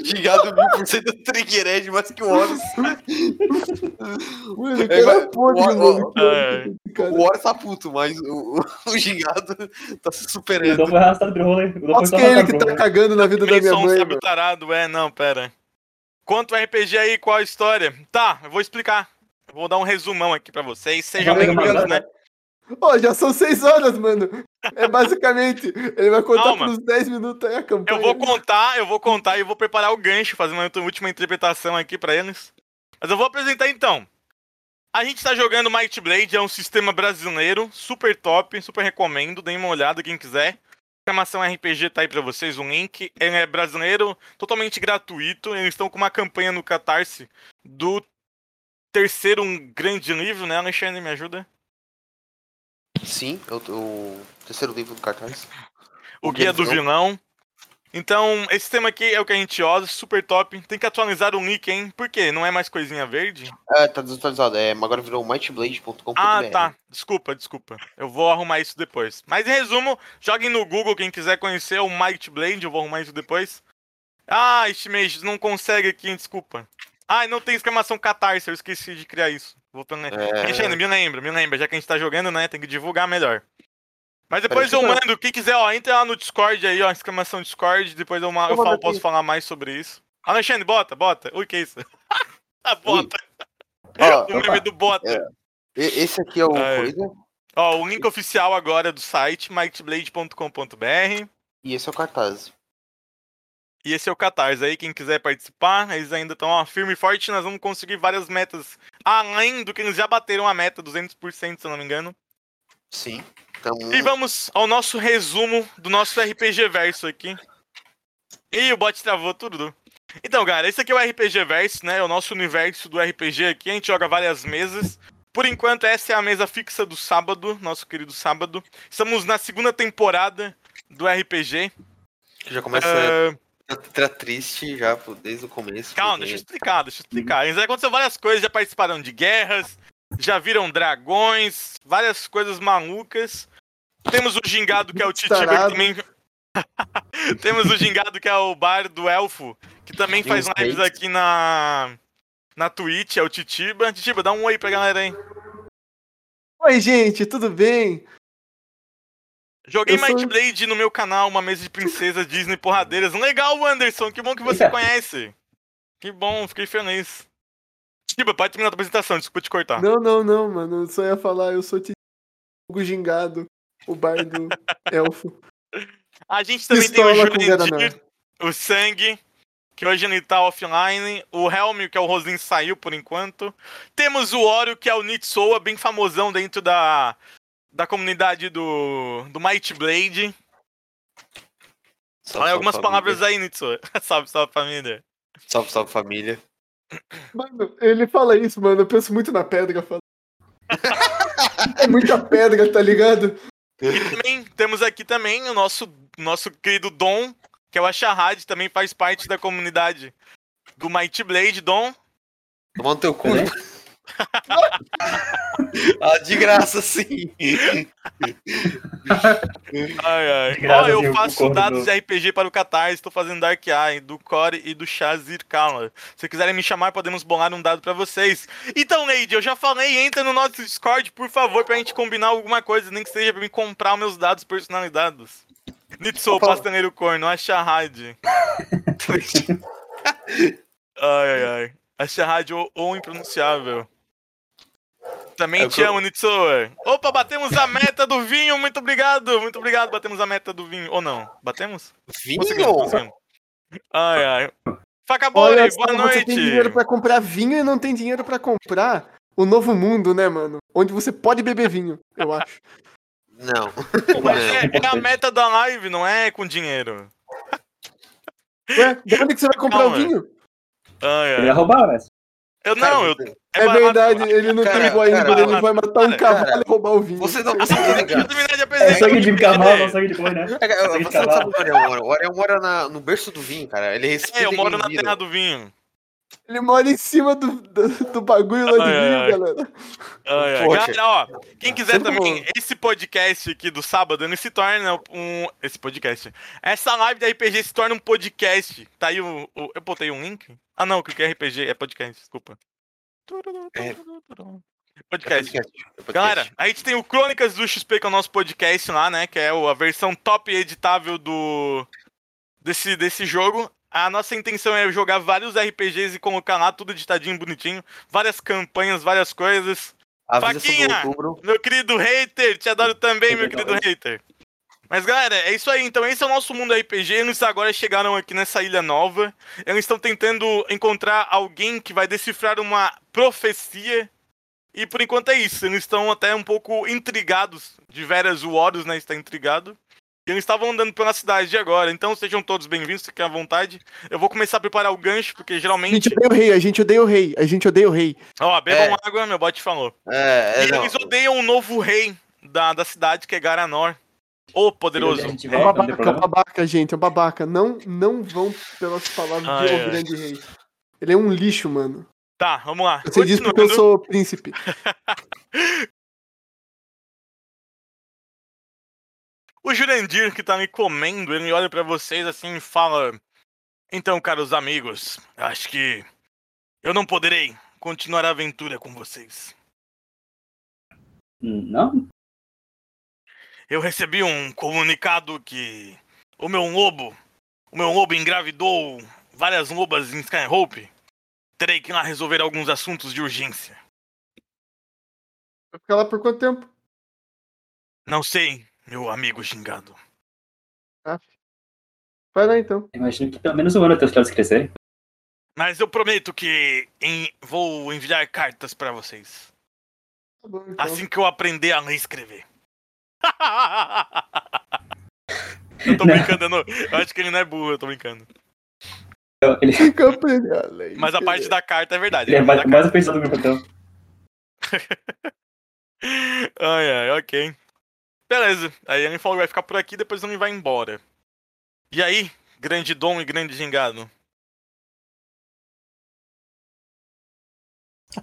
Gigado mil por cento trigger edge mais que o Horus. Mano, o É, cara vai- é podre, o- o- O Horus tá puto, mas o, o, o Gigado tá se O superando. Dom foi arrastado pro rolê. O Dom foi Nossa, que é ele que tá rolê. cagando na vida da minha um mãe, mano. tarado, é, não, pera. Quanto ao RPG aí, qual a história? Tá, eu vou explicar. Eu Vou dar um resumão aqui pra vocês. Sejam bem-vindos, né? Ó, já são seis horas, mano. É basicamente. Ele vai contar Calma. uns 10 minutos aí a campanha. Eu vou contar, eu vou contar e vou preparar o gancho, fazer uma última interpretação aqui pra eles. Mas eu vou apresentar então. A gente tá jogando Might Blade, é um sistema brasileiro, super top, super recomendo, deem uma olhada quem quiser. Programação RPG tá aí pra vocês, o link. Ele é brasileiro, totalmente gratuito. Eles estão com uma campanha no Catarse do terceiro um grande livro, né, Alexandre? Me ajuda? Sim, é o, o terceiro livro do cartaz. O O Guia do Vilão. Então, esse tema aqui é o que a gente usa, super top. Tem que atualizar o link, hein? Por quê? Não é mais coisinha verde? É, tá desatualizado. É, mas agora virou mightblade.com.br. Ah, tá. Desculpa, desculpa. Eu vou arrumar isso depois. Mas em resumo, joguem no Google quem quiser conhecer o Might Blade, eu vou arrumar isso depois. Ah, Shimage, não consegue aqui, desculpa. Ah, não tem exclamação catarse, eu esqueci de criar isso. Voltando, né? É. Alexandre, me lembra, me lembra, já que a gente tá jogando, né? Tem que divulgar melhor. Mas depois eu eu- mando, quem quiser, ó, entra lá no Discord aí, ó, exclamação Discord, depois eu, eu vou falo, posso falar mais sobre isso. Alexandre, bota, bota. [laughs] Ui, que isso? ah, bota. Ó, [laughs] o meme do bota. É. esse aqui é o é. coisa. Ó, o link oficial agora é do site, mightblade.com.br. E esse é o cartaz. E esse é o Catarse aí, quem quiser participar, eles ainda estão ó, firme e forte, nós vamos conseguir várias metas, além do que eles já bateram a meta, 200%, se eu não me engano. Sim. Então, E vamos ao nosso resumo do nosso RPG Verso aqui. Ih, o bot travou tudo. Então, galera, esse aqui é o RPG Verso, né? É o nosso universo do RPG aqui. A gente joga várias mesas. Por enquanto, essa é a mesa fixa do sábado, nosso querido sábado. Estamos na segunda temporada do RPG. já começa Ah, a tra triste já desde o começo. Calma, porque- deixa eu explicar, deixa eu explicar. Já aconteceu várias coisas, já participaram de guerras, já viram dragões, várias coisas malucas. Temos o gingado que é o Titiba, que também. [laughs] Temos o gingado que é o bar do elfo, que também Tem faz lives aqui na. Na Twitch, é o Titiba. Titiba, dá um oi pra galera aí. Oi, gente, tudo bem? Joguei sou- Might Blade no meu canal, uma mesa de princesas [laughs] Disney porradeiras. Legal, Anderson, que bom que você Eita. conhece. Que bom, fiquei feliz. Titiba, pode terminar a apresentação, desculpa te cortar. Não, não, não, mano. Eu só ia falar, eu sou Tiago Gingado, o bar do [laughs] elfo. A gente também tem o Pistola Jurandir, o Sangue, que hoje ele tá offline. O Helm, que é o Rosin, saiu por enquanto. Temos o Oreo, que é o Nitsoa, bem famosão dentro da, da comunidade do, do Might Blade. Salve, Fala salve, algumas família. palavras aí, Nitsoa. [laughs] salve, salve família. Salve, salve família. Mano, ele fala isso, mano. Eu penso muito na pedra. Fala. é muita pedra, tá ligado? E também temos aqui também o nosso, nosso querido Dom, que é o Ashahad, também faz parte da comunidade do Might Blade. Dom, Tomando teu cu. [laughs] ah, de graça, sim. Ai, ai. De graça, Ó, eu eu faço concordo dados do- de RPG para o Catarse, estou fazendo Dark Eye, do Core e do Shazir Kala. Se quiserem me chamar, podemos bolar um dado para vocês. Então, Lady, eu já falei, entra no nosso Discord, por favor, pra gente combinar alguma coisa, nem que seja pra mim comprar meus dados personalizados. Nitsu, Opa. Pastaneiro Corno, a Shahad. [laughs] ai, ai, ai. A Shahad ou, ou impronunciável. Também É te que eu- amo, Nitsoa. Opa, batemos a meta do vinho, muito obrigado. Muito obrigado, batemos a meta do vinho. Ou não? Batemos? Conseguimos, Vinho? conseguimos. Ai, ai. Faca boa, Olha boa você noite. tem dinheiro pra comprar vinho e não tem dinheiro pra comprar o novo mundo, né, mano? Onde você pode beber vinho, eu [laughs] acho. Não. Mas é, é a meta da live, não é com dinheiro. Ué, de onde que você vai comprar Calma. o vinho? Ai, Ele ai. ia roubar, né? Eu não, eu. É, barato, verdade, ele não Cara, pegou ainda, cara, ele vai matar um cara, cavalo cara, e roubar o vinho. Você não eu tá ligado. terminar de É apresentar. sangue de o cavalo, não sangue de boi, né? É, Sangue de Você não cavalo. sabe onde o Ariel mora. O Ariel mora na- no berço do vinho, cara. Ele respira É, eu moro na terra do vinho. Ele mora em cima do, do, do bagulho lá de Ai, ai. galera. Ai, ai. Poxa. Galera, ó, quem quiser Sempre também, bom. esse podcast aqui do sábado, ele se torna um. Esse podcast. Essa live da RPG se torna um podcast. Tá aí o. o- eu botei um link? Ah, não, cliquei RPG, é podcast, desculpa. É. Podcast. É podcast. Galera, a gente tem o Crônicas do XP, que é o nosso podcast lá, né? Que é a versão top editável do. Desse, desse jogo. A nossa intenção é jogar vários RPGs e colocar lá tudo editadinho, bonitinho. Várias campanhas, várias coisas. avisa Faquinha! Meu querido hater, te adoro também, meu querido hater. Mas galera, é isso aí. Então, esse é o nosso mundo RPG. Eles agora chegaram aqui nessa ilha nova. Eles estão tentando encontrar alguém que vai decifrar uma profecia. E por enquanto é isso. Eles estão até um pouco intrigados. De veras, o Horus, né? Está intrigado. E eles estavam andando pela cidade de agora. Então sejam todos bem-vindos, fiquem à vontade. Eu vou começar a preparar o gancho, porque A gente geralmente. odeia o rei, a gente odeia o rei, a gente odeia o rei. Ó, bebam É. água, meu bot falou. É, é, E não. eles odeiam o novo rei da, da cidade, que é Garanor. O poderoso. É um não babaca, é um babaca, gente, é um babaca. Não, não vão pelas palavras Ai, de ai. o grande rei. Ele é um lixo, mano. Tá, vamos lá. Você diz porque eu sou príncipe. [laughs] O Jurandir, que tá me comendo, ele olha pra vocês assim e fala: Então, caros amigos, acho que eu não poderei continuar a aventura com vocês. Não? Eu recebi um comunicado que o meu lobo, o meu lobo engravidou várias lobas em Skyhope. Terei que ir lá resolver alguns assuntos de urgência. Vai ficar lá por quanto tempo? Não sei, meu amigo gingado. Vai lá então. Imagino que pelo menos um ano até os caras crescerem. Mas eu prometo que em- vou enviar cartas pra vocês. Tá bom, então. Assim que eu aprender a ler e escrever. [laughs] eu tô Não. brincando, eu, não- eu acho que ele não é burro, eu tô brincando. Ele, a ler, Mas a parte da carta é verdade. ele é a mais, mais o pensado do grupo, então. [laughs] Ai, ai, ok. Beleza. Aí ele falou que vai ficar por aqui, depois ele vai embora. E aí, grande dom e grande gingado?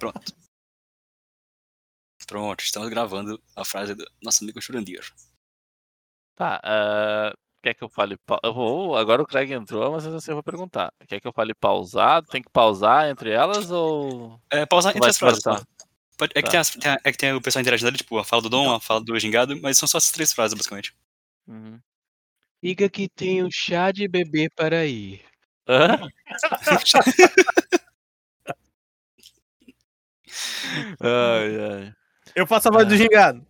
Pronto. Pronto, estamos gravando a frase do nosso amigo Churandir. Tá, ah, quer que eu fale. pa- Eu vou, agora o Craig entrou, mas assim eu vou perguntar. Quer que eu fale pausado? Tem que pausar entre elas ou. É, pausar entre as frases. tá? Pode- é, que Tá. tem as- tem a- é que tem o pessoal interagindo ali, tipo, a fala do Dom, a fala do Gingado, mas são só essas três frases, basicamente. Uhum. Diga que tem um chá de bebê para ir. Hã? [laughs] ai, ai. Eu faço a voz do gingado.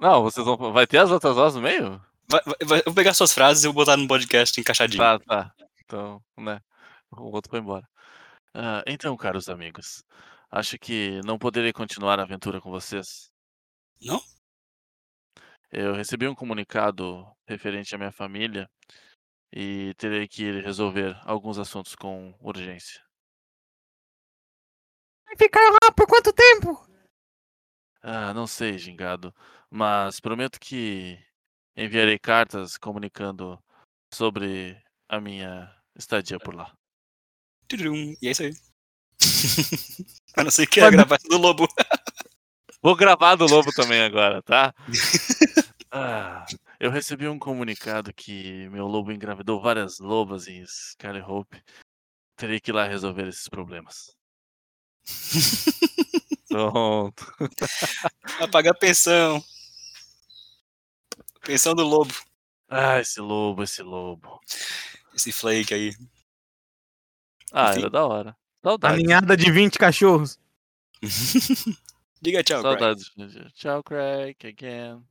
Não, vocês vão. Vai ter as outras vozes no meio? Vai- vai- eu vou pegar suas frases e vou botar no podcast encaixadinho. Tá, tá. Então, né? O outro foi embora. Ah, então, caros amigos, acho que não poderei continuar a aventura com vocês. Não? Eu recebi um comunicado referente à minha família e terei que ir resolver alguns assuntos com urgência. Vai ficar lá por quanto tempo? Ah, não sei, gingado, mas prometo que enviarei cartas comunicando sobre a minha estadia por lá. E é isso aí. [laughs] A não ser que é gravar do Lobo. [laughs] Vou gravar do lobo também agora, tá? [laughs] Ah, eu recebi um comunicado que meu lobo engravidou várias lobas em Skyhope. Terei que ir lá resolver esses problemas. Pronto. Vai pagar pensão. Pensão do Lobo. Ah, esse lobo, esse lobo. Esse flake aí. Ah, Enfim. era da hora. A Saudades. ninhada de 20 cachorros. [laughs] Diga tchau, Craig. Saudades. gente. Tchau, Craig, again.